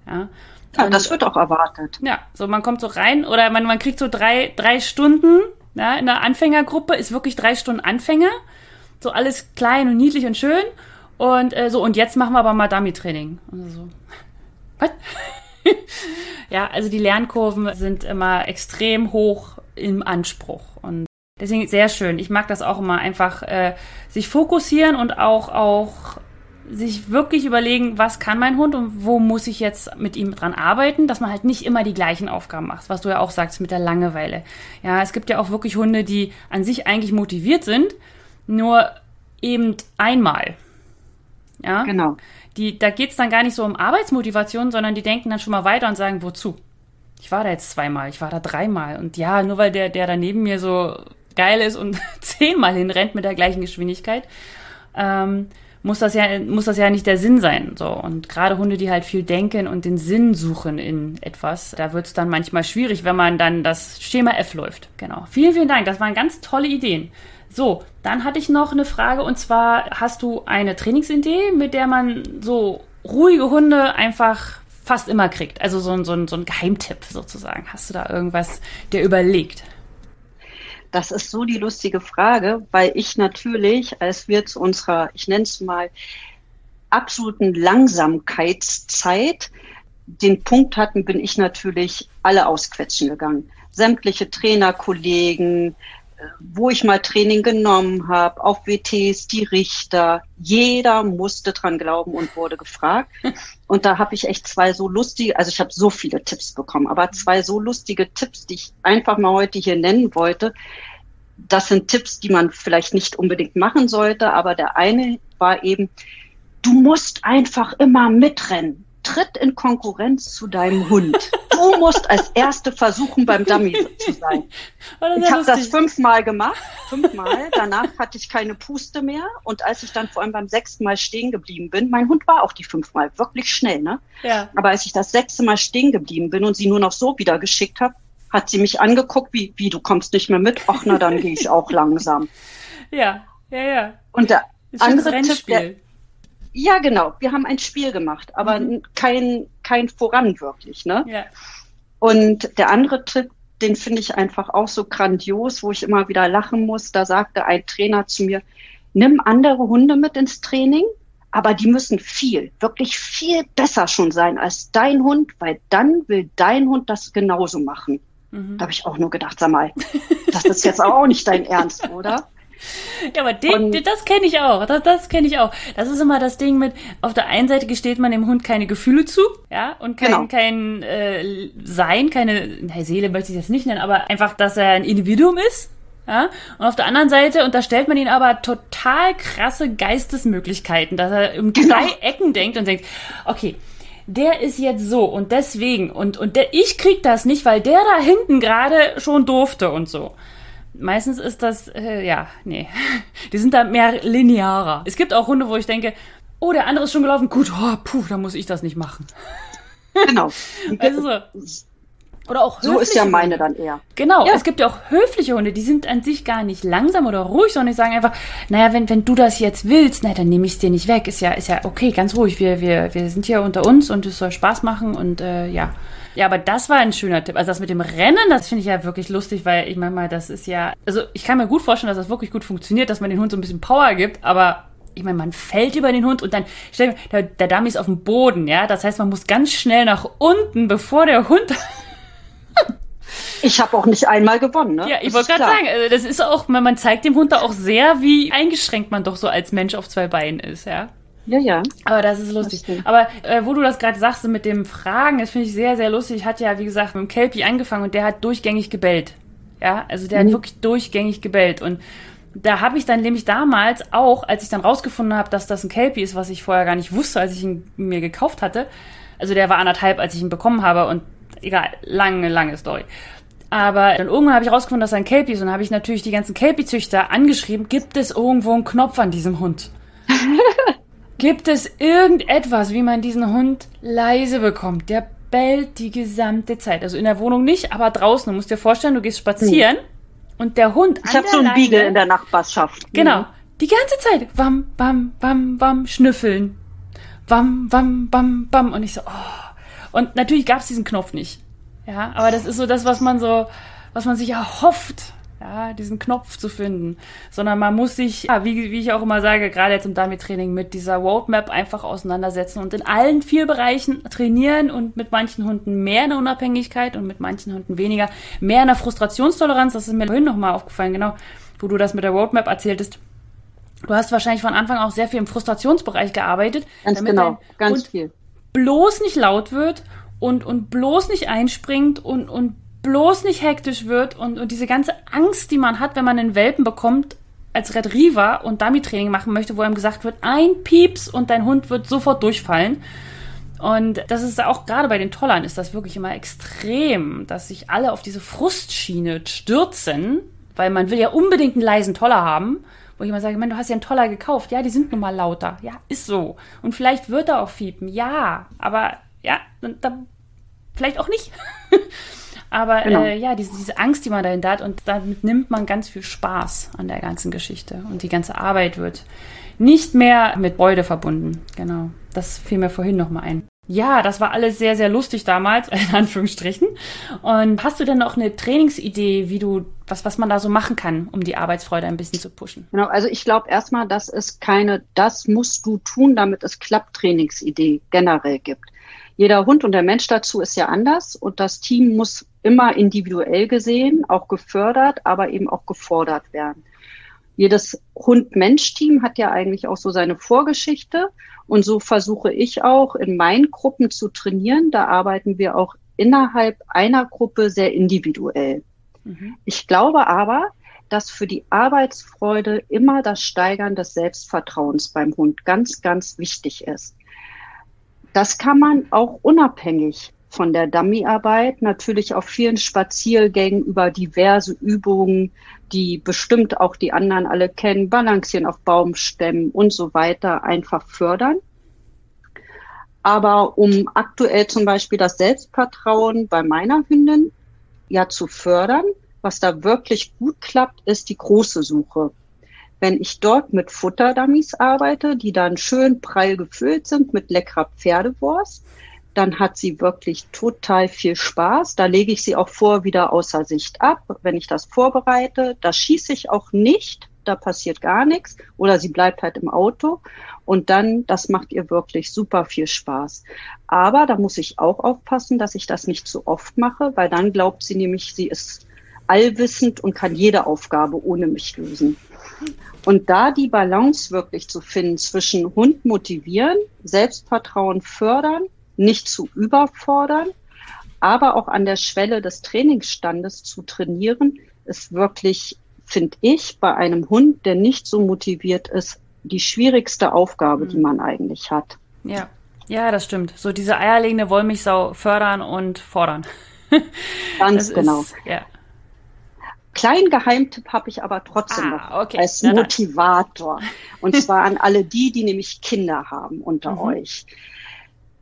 Ja, Ja, Und- das wird auch erwartet. ja, so man kommt so rein oder man, man kriegt so drei, drei Stunden ja, in der Anfängergruppe, ist wirklich drei Stunden Anfänger. So alles klein und niedlich und schön. Und äh, so, und jetzt machen wir aber mal Dummy-Training. Und so, was? ja, also die Lernkurven sind immer extrem hoch im Anspruch. Und deswegen sehr schön. Ich mag das auch immer einfach äh, sich fokussieren und auch, auch sich wirklich überlegen, was kann mein Hund und wo muss ich jetzt mit ihm dran arbeiten, dass man halt nicht immer die gleichen Aufgaben macht, was du ja auch sagst mit der Langeweile. Ja, es gibt ja auch wirklich Hunde, die an sich eigentlich motiviert sind, nur eben einmal. Ja, Genau. die, da geht's dann gar nicht so um Arbeitsmotivation, sondern die denken dann schon mal weiter und sagen, wozu? Ich war da jetzt zweimal, ich war da dreimal. Und ja, nur weil der, der da neben mir so geil ist und zehnmal hinrennt mit der gleichen Geschwindigkeit, ähm, muss das ja, muss das ja nicht der Sinn sein. So. Und gerade Hunde, die halt viel denken und den Sinn suchen in etwas, da wird es dann manchmal schwierig, wenn man dann das Schema F läuft. Genau. Vielen, vielen Dank. Das waren ganz tolle Ideen. So, dann hatte ich noch eine Frage und zwar hast du eine Trainingsidee, mit der man so ruhige Hunde einfach fast immer kriegt? Also so ein, so ein, so ein Geheimtipp sozusagen. Hast du da irgendwas dir überlegt? Das ist so die lustige Frage, weil ich natürlich, als wir zu unserer, ich nenne es mal, absoluten Langsamkeitszeit den Punkt hatten, bin ich natürlich alle ausquetschen gegangen. Sämtliche Trainerkollegen, wo ich mal Training genommen habe, auf WTs, die Richter, jeder musste dran glauben und wurde gefragt. Und da habe ich echt zwei so lustige, also ich habe so viele Tipps bekommen, aber zwei so lustige Tipps, die ich einfach mal heute hier nennen wollte. Das sind Tipps, die man vielleicht nicht unbedingt machen sollte, aber der eine war eben, du musst einfach immer mitrennen tritt in Konkurrenz zu deinem Hund. Du musst als Erste versuchen, beim Dummy zu sein. Ich habe das fünfmal gemacht, fünfmal. Danach hatte ich keine Puste mehr. Und als ich dann vor allem beim sechsten Mal stehen geblieben bin, mein Hund war auch die fünfmal wirklich schnell, ne? Ja. Aber als ich das sechste Mal stehen geblieben bin und sie nur noch so wieder geschickt habe, hat sie mich angeguckt, wie, wie, du kommst nicht mehr mit? Ach, na, dann gehe ich auch langsam. Ja, ja, ja. Und der andere Tipp, der, ja, genau. Wir haben ein Spiel gemacht, aber mhm. kein, kein Voran wirklich, ne? Ja. Und der andere Tipp, den finde ich einfach auch so grandios, wo ich immer wieder lachen muss. Da sagte ein Trainer zu mir, nimm andere Hunde mit ins Training, aber die müssen viel, wirklich viel besser schon sein als dein Hund, weil dann will dein Hund das genauso machen. Mhm. Da habe ich auch nur gedacht, sag mal, das ist jetzt auch nicht dein Ernst, oder? Ja, aber den, den, das kenne ich auch. Das, das kenne ich auch. Das ist immer das Ding mit, auf der einen Seite gesteht man dem Hund keine Gefühle zu, ja, und kein, genau. kein äh, Sein, keine, na, Seele möchte ich das nicht nennen, aber einfach, dass er ein Individuum ist. Ja? Und auf der anderen Seite unterstellt man ihn aber total krasse Geistesmöglichkeiten, dass er um genau. drei Ecken denkt und denkt, okay, der ist jetzt so und deswegen und, und der, ich krieg das nicht, weil der da hinten gerade schon durfte und so. Meistens ist das, äh, ja, nee. Die sind da mehr linearer. Es gibt auch Hunde, wo ich denke, oh, der andere ist schon gelaufen, gut, oh, puh, dann muss ich das nicht machen. Genau. Also, oder auch So ist ja meine dann eher. Genau, ja. es gibt ja auch höfliche Hunde, die sind an sich gar nicht langsam oder ruhig, sondern die sagen einfach, naja, wenn, wenn du das jetzt willst, na, dann nehme ich es dir nicht weg. Ist ja, ist ja okay, ganz ruhig. Wir, wir, wir sind hier unter uns und es soll Spaß machen und äh, ja. Ja, aber das war ein schöner Tipp. Also das mit dem Rennen, das finde ich ja wirklich lustig, weil ich meine mal, das ist ja, also ich kann mir gut vorstellen, dass das wirklich gut funktioniert, dass man den Hund so ein bisschen Power gibt, aber ich meine, man fällt über den Hund und dann, stell dir, der, der Dummy ist auf dem Boden, ja. Das heißt, man muss ganz schnell nach unten, bevor der Hund Ich habe auch nicht einmal gewonnen, ne? Ja, ich wollte gerade sagen, also das ist auch, man zeigt dem Hund da auch sehr, wie eingeschränkt man doch so als Mensch auf zwei Beinen ist, ja. Ja, ja. Aber das ist lustig. Das Aber äh, wo du das gerade sagst mit dem Fragen, das finde ich sehr, sehr lustig. Ich hatte ja, wie gesagt, mit dem Kelpie angefangen und der hat durchgängig gebellt. Ja, also der mhm. hat wirklich durchgängig gebellt. Und da habe ich dann nämlich damals auch, als ich dann rausgefunden habe, dass das ein Kelpie ist, was ich vorher gar nicht wusste, als ich ihn mir gekauft hatte. Also der war anderthalb, als ich ihn bekommen habe und egal, lange, lange Story. Aber dann irgendwann habe ich rausgefunden, dass er ein Kelpie ist und habe ich natürlich die ganzen Kelpie-Züchter angeschrieben, gibt es irgendwo einen Knopf an diesem Hund? gibt es irgendetwas, wie man diesen Hund leise bekommt? Der bellt die gesamte Zeit. Also in der Wohnung nicht, aber draußen. Du musst dir vorstellen, du gehst spazieren hm. und der Hund. Ich habe so einen Beagle in der Nachbarschaft. Genau. Mhm. Die ganze Zeit. Wam, wam, wam, wam, schnüffeln. Wam, wam, wam, wam. Und ich so, oh. Und natürlich gab es diesen Knopf nicht. Ja, aber das ist so das, was man so, was man sich erhofft, ja, diesen Knopf zu finden. Sondern man muss sich, ja, wie, wie ich auch immer sage, gerade jetzt im Dummy-Training mit dieser Roadmap einfach auseinandersetzen und in allen vier Bereichen trainieren und mit manchen Hunden mehr eine Unabhängigkeit und mit manchen Hunden weniger, mehr eine Frustrationstoleranz. Das ist mir vorhin nochmal aufgefallen, genau, wo du das mit der Roadmap erzähltest. Du hast wahrscheinlich von Anfang auch sehr viel im Frustrationsbereich gearbeitet. Ganz genau, ganz viel. Bloß nicht laut wird und, und bloß nicht einspringt und, und bloß nicht hektisch wird und, und diese ganze Angst, die man hat, wenn man einen Welpen bekommt, als Red Retriever und Dummy-Training machen möchte, wo einem gesagt wird, ein Pieps und dein Hund wird sofort durchfallen. Und das ist auch gerade bei den Tollern ist das wirklich immer extrem, dass sich alle auf diese Frustschiene stürzen, weil man will ja unbedingt einen leisen Toller haben wo ich immer sage, man, du hast ja einen Toller gekauft. Ja, die sind nun mal lauter. Ja, ist so. Und vielleicht wird er auch fiepen. Ja, aber ja, dann, vielleicht auch nicht. aber genau. äh, ja, diese, diese Angst, die man dahinter hat und damit nimmt man ganz viel Spaß an der ganzen Geschichte. Und die ganze Arbeit wird nicht mehr mit Freude verbunden. Genau. Das fiel mir vorhin nochmal ein. Ja, das war alles sehr, sehr lustig damals, in Anführungsstrichen. Und hast du denn noch eine Trainingsidee, wie du, was, was man da so machen kann, um die Arbeitsfreude ein bisschen zu pushen? Genau, also ich glaube erstmal, dass es keine, das musst du tun, damit es klappt, Trainingsidee generell gibt. Jeder Hund und der Mensch dazu ist ja anders und das Team muss immer individuell gesehen, auch gefördert, aber eben auch gefordert werden. Jedes Hund-Mensch-Team hat ja eigentlich auch so seine Vorgeschichte und so versuche ich auch in meinen Gruppen zu trainieren. Da arbeiten wir auch innerhalb einer Gruppe sehr individuell. Mhm. Ich glaube aber, dass für die Arbeitsfreude immer das Steigern des Selbstvertrauens beim Hund ganz, ganz wichtig ist. Das kann man auch unabhängig von der Dummyarbeit natürlich auf vielen Spaziergängen über diverse Übungen, die bestimmt auch die anderen alle kennen, Balancieren auf Baumstämmen und so weiter einfach fördern. Aber um aktuell zum Beispiel das Selbstvertrauen bei meiner Hündin ja zu fördern, was da wirklich gut klappt, ist die große Suche. Wenn ich dort mit Futterdummies arbeite, die dann schön prall gefüllt sind mit leckerer Pferdewurst, dann hat sie wirklich total viel Spaß. Da lege ich sie auch vor wieder außer Sicht ab, wenn ich das vorbereite. Da schieße ich auch nicht, da passiert gar nichts oder sie bleibt halt im Auto und dann, das macht ihr wirklich super viel Spaß. Aber da muss ich auch aufpassen, dass ich das nicht zu oft mache, weil dann glaubt sie nämlich, sie ist allwissend und kann jede Aufgabe ohne mich lösen. Und da die Balance wirklich zu finden zwischen Hund motivieren, Selbstvertrauen fördern, nicht zu überfordern, aber auch an der Schwelle des Trainingsstandes zu trainieren, ist wirklich, finde ich, bei einem Hund, der nicht so motiviert ist, die schwierigste Aufgabe, die mhm. man eigentlich hat. Ja, ja, das stimmt. So diese eierlegende Wollmilchsau fördern und fordern. Ganz das genau. Ist, ja kleinen Geheimtipp habe ich aber trotzdem ah, noch okay. als Motivator. Und zwar an alle die, die nämlich Kinder haben unter mhm. euch.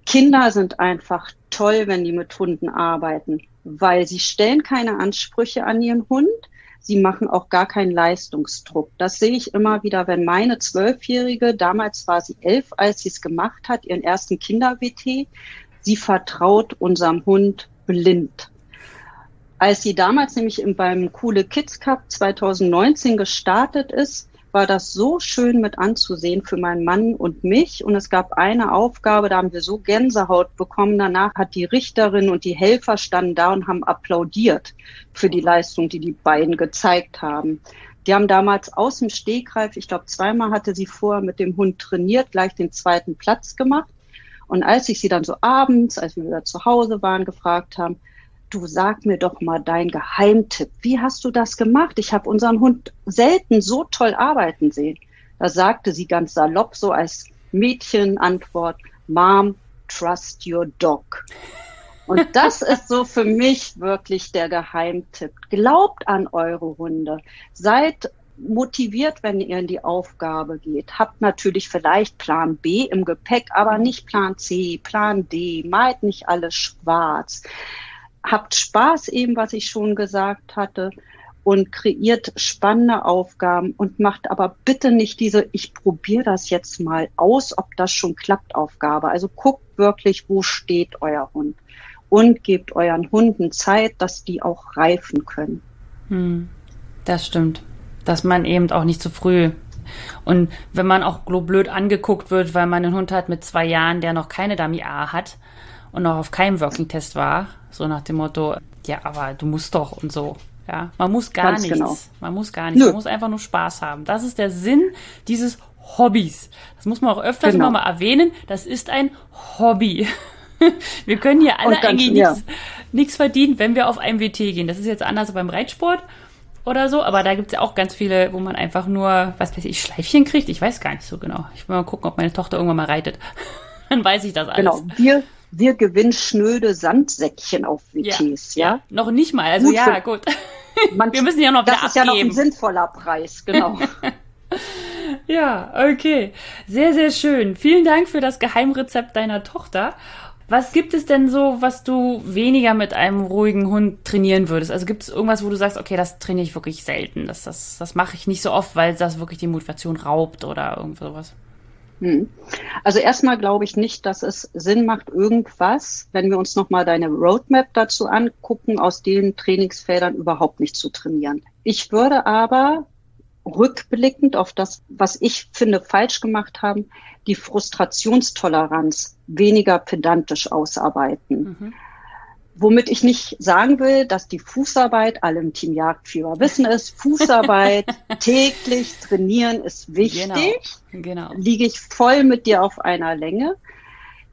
Kinder sind einfach toll, wenn die mit Hunden arbeiten, weil sie stellen keine Ansprüche an ihren Hund. Sie machen auch gar keinen Leistungsdruck. Das sehe ich immer wieder, wenn meine Zwölfjährige, damals war sie elf, als sie es gemacht hat, ihren ersten Kinder-WT, sie vertraut unserem Hund blind. Als sie damals nämlich beim Coole Kids Cup 2019 gestartet ist, war das so schön mit anzusehen für meinen Mann und mich. Und es gab eine Aufgabe, da haben wir so Gänsehaut bekommen. Danach hat die Richterin und die Helfer standen da und haben applaudiert für die Leistung, die die beiden gezeigt haben. Die haben damals aus dem Stegreif, ich glaube zweimal hatte sie vorher mit dem Hund trainiert, gleich den zweiten Platz gemacht. Und als ich sie dann so abends, als wir wieder zu Hause waren, gefragt haben, du sag mir doch mal dein Geheimtipp. Wie hast du das gemacht? Ich habe unseren Hund selten so toll arbeiten sehen. Da sagte sie ganz salopp so als Mädchenantwort, Mom, trust your dog. Und das ist so für mich wirklich der Geheimtipp. Glaubt an eure Hunde. Seid motiviert, wenn ihr in die Aufgabe geht. Habt natürlich vielleicht Plan B im Gepäck, aber nicht Plan C, Plan D. Meid nicht alles schwarz habt Spaß eben, was ich schon gesagt hatte und kreiert spannende Aufgaben und macht aber bitte nicht diese, ich probiere das jetzt mal aus, ob das schon klappt Aufgabe. Also guckt wirklich, wo steht euer Hund und gebt euren Hunden Zeit, dass die auch reifen können. Hm, das stimmt. Dass man eben auch nicht zu früh und wenn man auch blöd angeguckt wird, weil man einen Hund hat mit zwei Jahren, der noch keine Dummy A hat und noch auf keinem Working Test war, so nach dem Motto, ja, aber du musst doch und so. Ja, man muss gar Ganz nichts. Genau. Man muss gar nichts. Nö. Man muss einfach nur Spaß haben. Das ist der Sinn dieses Hobbys. Das muss man auch öfters genau. mal erwähnen. Das ist ein Hobby. Wir können hier alle eigentlich ja. nichts verdienen, wenn wir auf einem WT gehen. Das ist jetzt anders beim Reitsport oder so, aber da gibt es ja auch ganz viele, wo man einfach nur, was weiß ich, Schleifchen kriegt. Ich weiß gar nicht so genau. Ich will mal gucken, ob meine Tochter irgendwann mal reitet. Dann weiß ich das alles. Genau, wir, wir gewinnen schnöde Sandsäckchen auf WTs, ja? ja? noch nicht mal, also gut, ja, gut. Man, wir müssen ja noch Das ist abgeben. ja noch ein sinnvoller Preis, genau. Ja, okay. Sehr, sehr schön. Vielen Dank für das Geheimrezept deiner Tochter. Was gibt es denn so, was du weniger mit einem ruhigen Hund trainieren würdest? Also gibt es irgendwas, wo du sagst, okay, das trainiere ich wirklich selten. Das, das, das mache ich nicht so oft, weil das wirklich die Motivation raubt oder irgend sowas? Hm. Also erstmal glaube ich nicht, dass es Sinn macht, irgendwas, wenn wir uns nochmal deine Roadmap dazu angucken, aus den Trainingsfeldern überhaupt nicht zu trainieren. Ich würde aber rückblickend auf das, was ich finde falsch gemacht haben, die Frustrationstoleranz weniger pedantisch ausarbeiten. Mhm. Womit ich nicht sagen will, dass die Fußarbeit, alle im Team Jagdfieber wissen es, Fußarbeit täglich trainieren ist wichtig. Genau, genau. Liege ich voll mit dir auf einer Länge.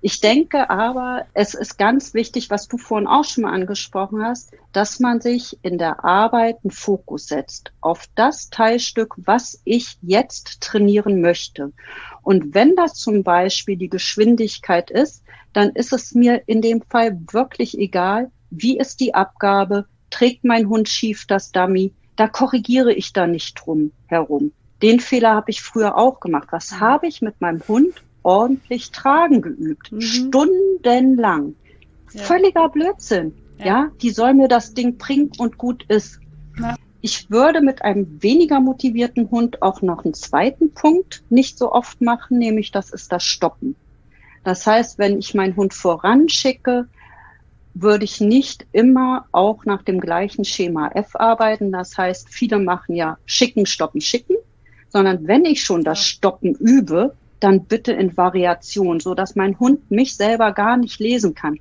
Ich denke aber, es ist ganz wichtig, was du vorhin auch schon mal angesprochen hast, dass man sich in der Arbeit einen Fokus setzt auf das Teilstück, was ich jetzt trainieren möchte. Und wenn das zum Beispiel die Geschwindigkeit ist, dann ist es mir in dem Fall wirklich egal, wie ist die Abgabe, trägt mein Hund schief das Dummy, da korrigiere ich da nicht drum herum. Den Fehler habe ich früher auch gemacht. Was habe ich mit meinem Hund ordentlich tragen geübt. Mhm. Stundenlang. Ja. Völliger Blödsinn. Ja. ja. die soll mir das Ding bringen und gut ist. Ja. Ich würde mit einem weniger motivierten Hund auch noch einen zweiten Punkt nicht so oft machen, nämlich das ist das Stoppen. Das heißt, wenn ich meinen Hund voranschicke, würde ich nicht immer auch nach dem gleichen Schema F arbeiten. Das heißt, viele machen ja schicken, stoppen, schicken, sondern wenn ich schon das Stoppen übe, dann bitte in Variation, so dass mein Hund mich selber gar nicht lesen kann.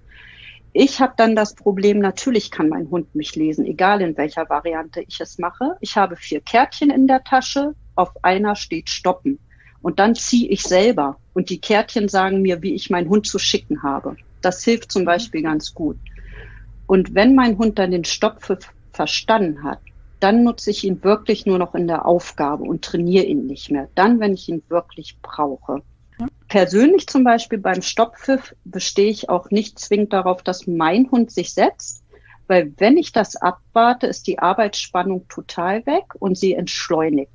Ich habe dann das Problem, natürlich kann mein Hund mich lesen, egal in welcher Variante ich es mache. Ich habe vier Kärtchen in der Tasche, auf einer steht Stoppen. Und dann ziehe ich selber und die Kärtchen sagen mir, wie ich meinen Hund zu schicken habe. Das hilft zum Beispiel ganz gut. Und wenn mein Hund dann den Stopp verstanden hat, dann nutze ich ihn wirklich nur noch in der Aufgabe und trainiere ihn nicht mehr. Dann, wenn ich ihn wirklich brauche. Persönlich zum Beispiel beim Stopppfiff bestehe ich auch nicht zwingend darauf, dass mein Hund sich setzt, weil wenn ich das abwarte, ist die Arbeitsspannung total weg und sie entschleunigt.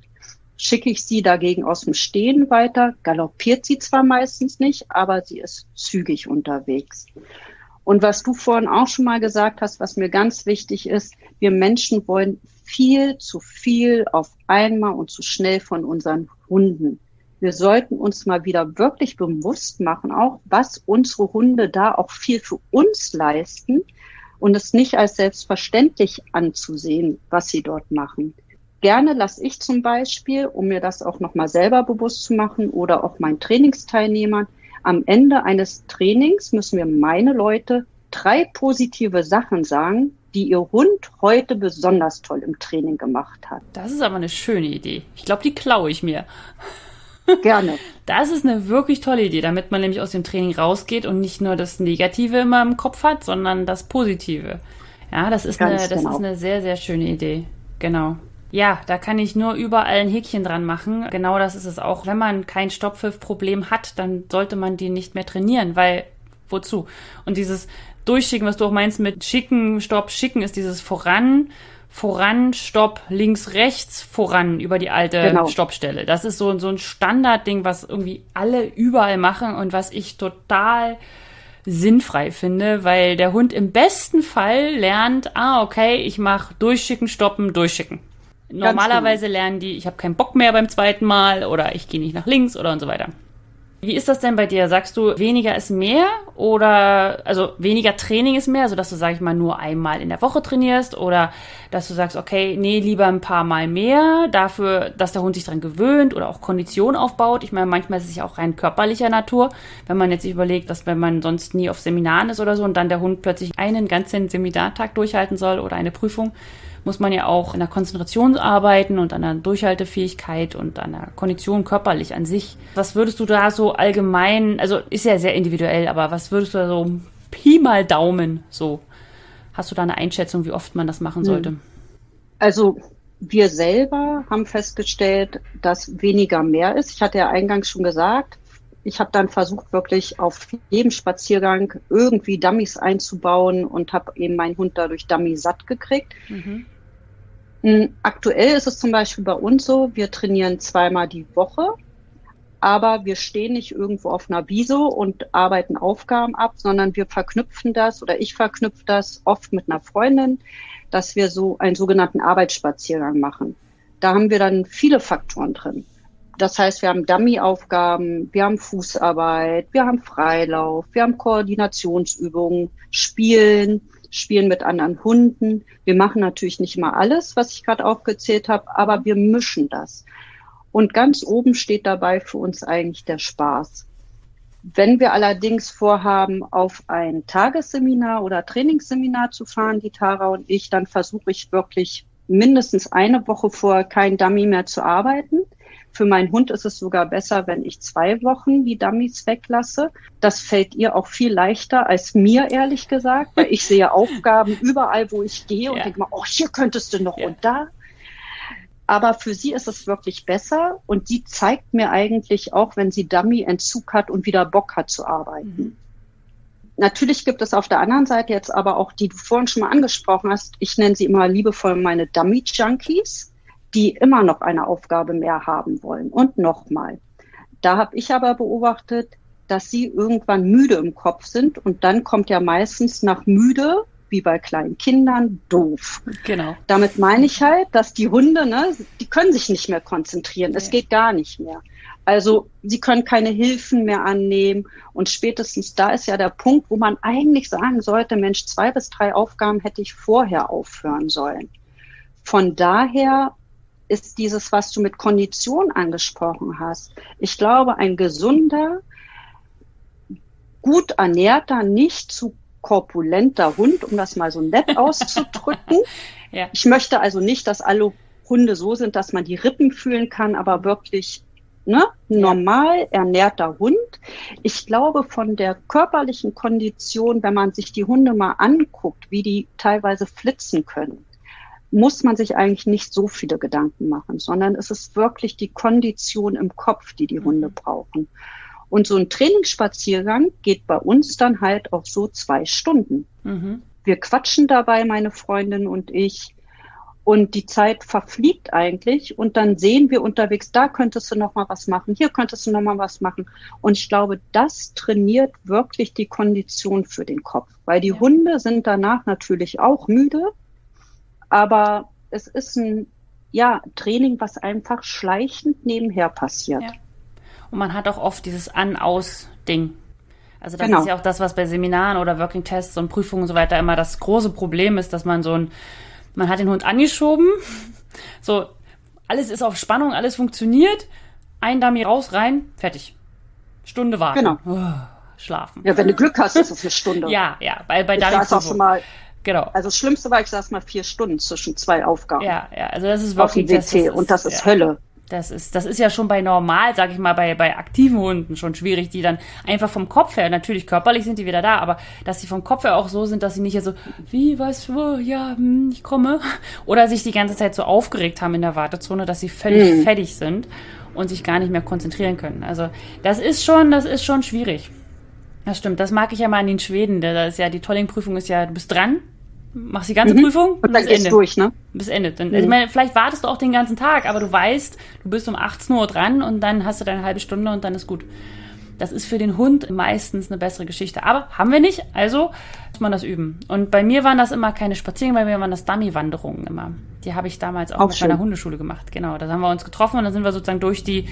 Schicke ich sie dagegen aus dem Stehen weiter, galoppiert sie zwar meistens nicht, aber sie ist zügig unterwegs. Und was du vorhin auch schon mal gesagt hast, was mir ganz wichtig ist, wir Menschen wollen viel zu viel auf einmal und zu schnell von unseren Hunden. Wir sollten uns mal wieder wirklich bewusst machen, auch was unsere Hunde da auch viel für uns leisten und es nicht als selbstverständlich anzusehen, was sie dort machen. Gerne lasse ich zum Beispiel, um mir das auch nochmal selber bewusst zu machen oder auch meinen Trainingsteilnehmern, am Ende eines Trainings müssen wir meine Leute drei positive Sachen sagen, die ihr Hund heute besonders toll im Training gemacht hat. Das ist aber eine schöne Idee. Ich glaube, die klaue ich mir. Gerne. Das ist eine wirklich tolle Idee, damit man nämlich aus dem Training rausgeht und nicht nur das Negative immer im Kopf hat, sondern das Positive. Ja, das ist, eine, das genau. ist eine sehr, sehr schöne Idee. Genau. Ja, da kann ich nur überall ein Häkchen dran machen. Genau das ist es auch. Wenn man kein Stopppfiff-Problem hat, dann sollte man die nicht mehr trainieren, weil wozu? Und dieses Durchschicken, was du auch meinst mit schicken, stopp, schicken, ist dieses voran, voran, stopp, links, rechts, voran über die alte genau. Stoppstelle. Das ist so, so ein Standardding, was irgendwie alle überall machen und was ich total sinnfrei finde, weil der Hund im besten Fall lernt, ah, okay, ich mache durchschicken, stoppen, durchschicken. Normalerweise lernen die, ich habe keinen Bock mehr beim zweiten Mal oder ich gehe nicht nach links oder und so weiter. Wie ist das denn bei dir? Sagst du, weniger ist mehr oder also weniger Training ist mehr, also dass du, sag ich mal, nur einmal in der Woche trainierst oder dass du sagst, okay, nee, lieber ein paar Mal mehr, dafür, dass der Hund sich dran gewöhnt oder auch Kondition aufbaut. Ich meine, manchmal ist es ja auch rein körperlicher Natur, wenn man jetzt sich überlegt, dass wenn man sonst nie auf Seminaren ist oder so und dann der Hund plötzlich einen ganzen Seminartag durchhalten soll oder eine Prüfung, muss man ja auch an der Konzentration arbeiten und an der Durchhaltefähigkeit und an der Kondition körperlich an sich. Was würdest du da so allgemein, also ist ja sehr individuell, aber was würdest du da so Pi mal Daumen so? Hast du da eine Einschätzung, wie oft man das machen hm. sollte? Also wir selber haben festgestellt, dass weniger mehr ist. Ich hatte ja eingangs schon gesagt, ich habe dann versucht, wirklich auf jedem Spaziergang irgendwie Dummies einzubauen und habe eben meinen Hund dadurch Dummy satt gekriegt. Mhm. Hm, aktuell ist es zum Beispiel bei uns so, wir trainieren zweimal die Woche, aber wir stehen nicht irgendwo auf einer Biso und arbeiten Aufgaben ab, sondern wir verknüpfen das oder ich verknüpfe das oft mit einer Freundin, dass wir so einen sogenannten Arbeitsspaziergang machen. Da haben wir dann viele Faktoren drin. Das heißt, wir haben Dummy-Aufgaben, wir haben Fußarbeit, wir haben Freilauf, wir haben Koordinationsübungen, Spielen, Spielen mit anderen Hunden. Wir machen natürlich nicht mal alles, was ich gerade aufgezählt habe, aber wir mischen das. Und ganz oben steht dabei für uns eigentlich der Spaß. Wenn wir allerdings vorhaben, auf ein Tagesseminar oder Trainingsseminar zu fahren, die Tara und ich, dann versuche ich wirklich mindestens eine Woche vorher kein Dummy mehr zu arbeiten. Für meinen Hund ist es sogar besser, wenn ich zwei Wochen die Dummies weglasse. Das fällt ihr auch viel leichter als mir, ehrlich gesagt, weil ich sehe Aufgaben überall, wo ich gehe und ja. denke mal, oh, hier könntest du noch ja. und da. Aber für sie ist es wirklich besser und sie zeigt mir eigentlich auch, wenn sie Dummy-Entzug hat und wieder Bock hat zu arbeiten. Mhm. Natürlich gibt es auf der anderen Seite jetzt aber auch, die du vorhin schon mal angesprochen hast, ich nenne sie immer liebevoll meine Dummy-Junkies, die immer noch eine Aufgabe mehr haben wollen und nochmal. Da habe ich aber beobachtet, dass sie irgendwann müde im Kopf sind und dann kommt ja meistens nach müde, wie bei kleinen Kindern, doof. Genau. Damit meine ich halt, dass die Hunde, ne, die können sich nicht mehr konzentrieren. Nee. Es geht gar nicht mehr. Also sie können keine Hilfen mehr annehmen. Und spätestens da ist ja der Punkt, wo man eigentlich sagen sollte, Mensch, zwei bis drei Aufgaben hätte ich vorher aufhören sollen. Von daher ist dieses, was du mit Kondition angesprochen hast. Ich glaube, ein gesunder, gut ernährter, nicht zu korpulenter Hund, um das mal so nett auszudrücken. ja. Ich möchte also nicht, dass alle Hunde so sind, dass man die Rippen fühlen kann, aber wirklich ne, normal ernährter Hund. Ich glaube, von der körperlichen Kondition, wenn man sich die Hunde mal anguckt, wie die teilweise flitzen können, muss man sich eigentlich nicht so viele Gedanken machen, sondern es ist wirklich die Kondition im Kopf, die die Hunde mhm. brauchen. Und so ein Trainingsspaziergang geht bei uns dann halt auch so zwei Stunden. Mhm. Wir quatschen dabei, meine Freundin und ich. Und die Zeit verfliegt eigentlich und dann sehen wir unterwegs, da könntest du noch mal was machen, hier könntest du noch mal was machen. Und ich glaube, das trainiert wirklich die Kondition für den Kopf, weil die ja. Hunde sind danach natürlich auch müde, aber es ist ein ja, Training, was einfach schleichend nebenher passiert. Ja. Und man hat auch oft dieses An-Aus-Ding. Also das genau. ist ja auch das, was bei Seminaren oder Working Tests und Prüfungen und so weiter immer das große Problem ist, dass man so ein man hat den Hund angeschoben. So, alles ist auf Spannung, alles funktioniert. Ein Dummy raus, rein, fertig. Stunde warten. Genau. Oh, schlafen. Ja, wenn du Glück hast, ist es eine Stunde. ja, ja, bei, bei Dummy. auch schon mal, Genau. Also das Schlimmste war, ich saß mal vier Stunden zwischen zwei Aufgaben. Ja, ja, also das ist wirklich. Auf dem WC und das ist ja. Hölle. Das ist, das ist ja schon bei normal, sag ich mal, bei, bei aktiven Hunden schon schwierig, die dann einfach vom Kopf her, natürlich körperlich sind die wieder da, aber dass sie vom Kopf her auch so sind, dass sie nicht so, wie, was, wo, ja, hm, ich komme. Oder sich die ganze Zeit so aufgeregt haben in der Wartezone, dass sie völlig mhm. fertig sind und sich gar nicht mehr konzentrieren können. Also das ist schon, das ist schon schwierig. Das stimmt, das mag ich ja mal an den Schweden. Da ist ja, die Tolling-Prüfung ist ja, du bist dran, machst die ganze mhm. Prüfung und dann geht's durch, ne? Bis Ende. Dann, mhm. ich meine, vielleicht wartest du auch den ganzen Tag, aber du weißt, du bist um 18 Uhr dran und dann hast du deine halbe Stunde und dann ist gut. Das ist für den Hund meistens eine bessere Geschichte. Aber haben wir nicht, also muss man das üben. Und bei mir waren das immer keine Spaziergänge, bei mir waren das Dummy-Wanderungen immer. Die habe ich damals auch, auch mit meiner Hundeschule gemacht. Genau, da haben wir uns getroffen und dann sind wir sozusagen durch die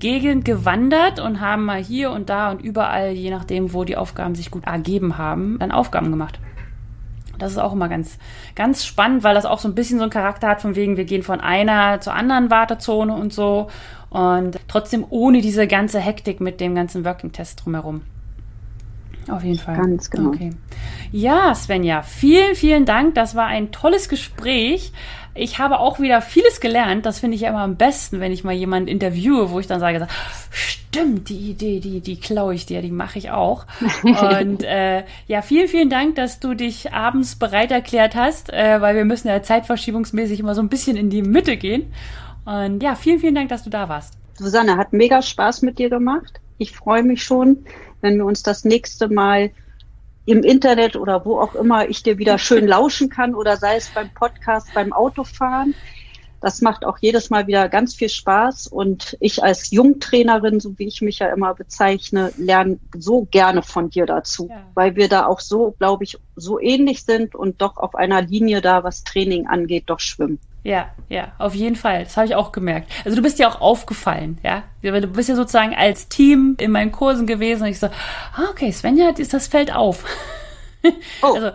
Gegend gewandert und haben mal hier und da und überall, je nachdem, wo die Aufgaben sich gut ergeben haben, dann Aufgaben gemacht. Das ist auch immer ganz, ganz spannend, weil das auch so ein bisschen so einen Charakter hat, von wegen, wir gehen von einer zur anderen Wartezone und so. Und trotzdem ohne diese ganze Hektik mit dem ganzen Working-Test drumherum. Auf jeden Fall. Ganz genau. Okay. Ja, Svenja, vielen, vielen Dank. Das war ein tolles Gespräch. Ich habe auch wieder vieles gelernt. Das finde ich ja immer am besten, wenn ich mal jemanden interviewe, wo ich dann sage, stimmt, die Idee, die, die klaue ich dir, die mache ich auch. Und äh, ja, vielen, vielen Dank, dass du dich abends bereit erklärt hast, äh, weil wir müssen ja zeitverschiebungsmäßig immer so ein bisschen in die Mitte gehen. Und ja, vielen, vielen Dank, dass du da warst. Susanne, hat mega Spaß mit dir gemacht. Ich freue mich schon, wenn wir uns das nächste Mal im Internet oder wo auch immer ich dir wieder schön lauschen kann oder sei es beim Podcast, beim Autofahren. Das macht auch jedes Mal wieder ganz viel Spaß und ich als Jungtrainerin, so wie ich mich ja immer bezeichne, lerne so gerne von dir dazu, ja. weil wir da auch so, glaube ich, so ähnlich sind und doch auf einer Linie da, was Training angeht, doch schwimmen. Ja, ja, auf jeden Fall. Das habe ich auch gemerkt. Also du bist ja auch aufgefallen, ja. Du bist ja sozusagen als Team in meinen Kursen gewesen und ich so, ah, okay, Svenja, ist das fällt auf. Oh. Also,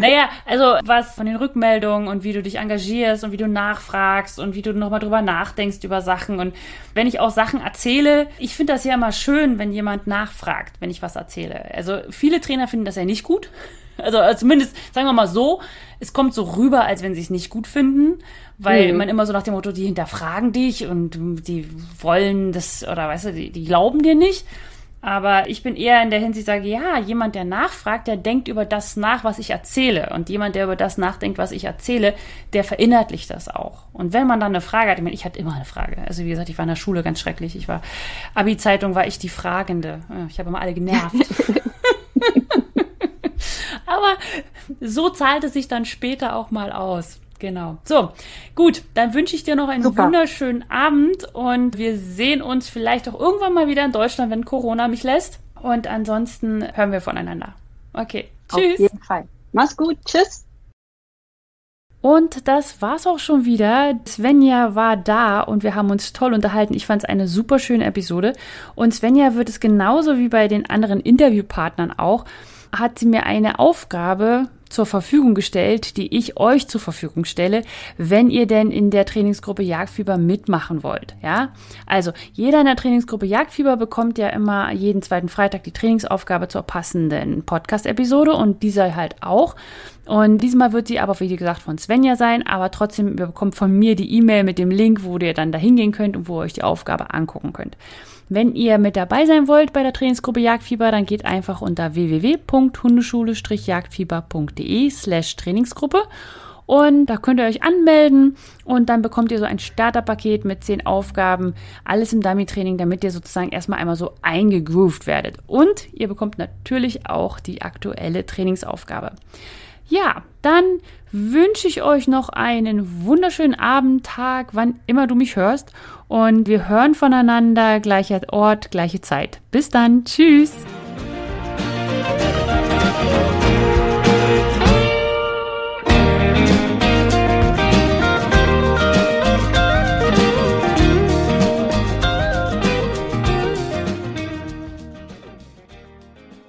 naja, also was von den Rückmeldungen und wie du dich engagierst und wie du nachfragst und wie du nochmal drüber nachdenkst über Sachen. Und wenn ich auch Sachen erzähle, ich finde das ja immer schön, wenn jemand nachfragt, wenn ich was erzähle. Also viele Trainer finden das ja nicht gut. Also, also zumindest, sagen wir mal so, es kommt so rüber, als wenn sie es nicht gut finden, weil mhm. man immer so nach dem Motto, die hinterfragen dich und die wollen das, oder weißt du, die, die glauben dir nicht. Aber ich bin eher in der Hinsicht, sage, ja, jemand, der nachfragt, der denkt über das nach, was ich erzähle. Und jemand, der über das nachdenkt, was ich erzähle, der verinnerlicht das auch. Und wenn man dann eine Frage hat, ich meine, ich hatte immer eine Frage. Also wie gesagt, ich war in der Schule ganz schrecklich. Ich war, Abi-Zeitung war ich die Fragende. Ich habe immer alle genervt. Aber so zahlt es sich dann später auch mal aus. Genau. So, gut, dann wünsche ich dir noch einen Super. wunderschönen Abend und wir sehen uns vielleicht auch irgendwann mal wieder in Deutschland, wenn Corona mich lässt. Und ansonsten hören wir voneinander. Okay, tschüss. Auf jeden Fall. Mach's gut, tschüss. Und das war's auch schon wieder. Svenja war da und wir haben uns toll unterhalten. Ich fand es eine super schöne Episode. Und Svenja wird es genauso wie bei den anderen Interviewpartnern auch hat sie mir eine Aufgabe zur Verfügung gestellt, die ich euch zur Verfügung stelle, wenn ihr denn in der Trainingsgruppe Jagdfieber mitmachen wollt. Ja, also jeder in der Trainingsgruppe Jagdfieber bekommt ja immer jeden zweiten Freitag die Trainingsaufgabe zur passenden Podcast-Episode und dieser halt auch. Und diesmal wird sie aber, wie gesagt, von Svenja sein, aber trotzdem bekommt von mir die E-Mail mit dem Link, wo ihr dann da hingehen könnt und wo ihr euch die Aufgabe angucken könnt. Wenn ihr mit dabei sein wollt bei der Trainingsgruppe Jagdfieber, dann geht einfach unter www.hundeschule-jagdfieber.de slash Trainingsgruppe und da könnt ihr euch anmelden und dann bekommt ihr so ein Starterpaket mit zehn Aufgaben, alles im Dummy-Training, damit ihr sozusagen erstmal einmal so eingegroovt werdet. Und ihr bekommt natürlich auch die aktuelle Trainingsaufgabe. Ja, dann wünsche ich euch noch einen wunderschönen Abend, Tag, wann immer du mich hörst. Und wir hören voneinander, gleicher Ort, gleiche Zeit. Bis dann, tschüss.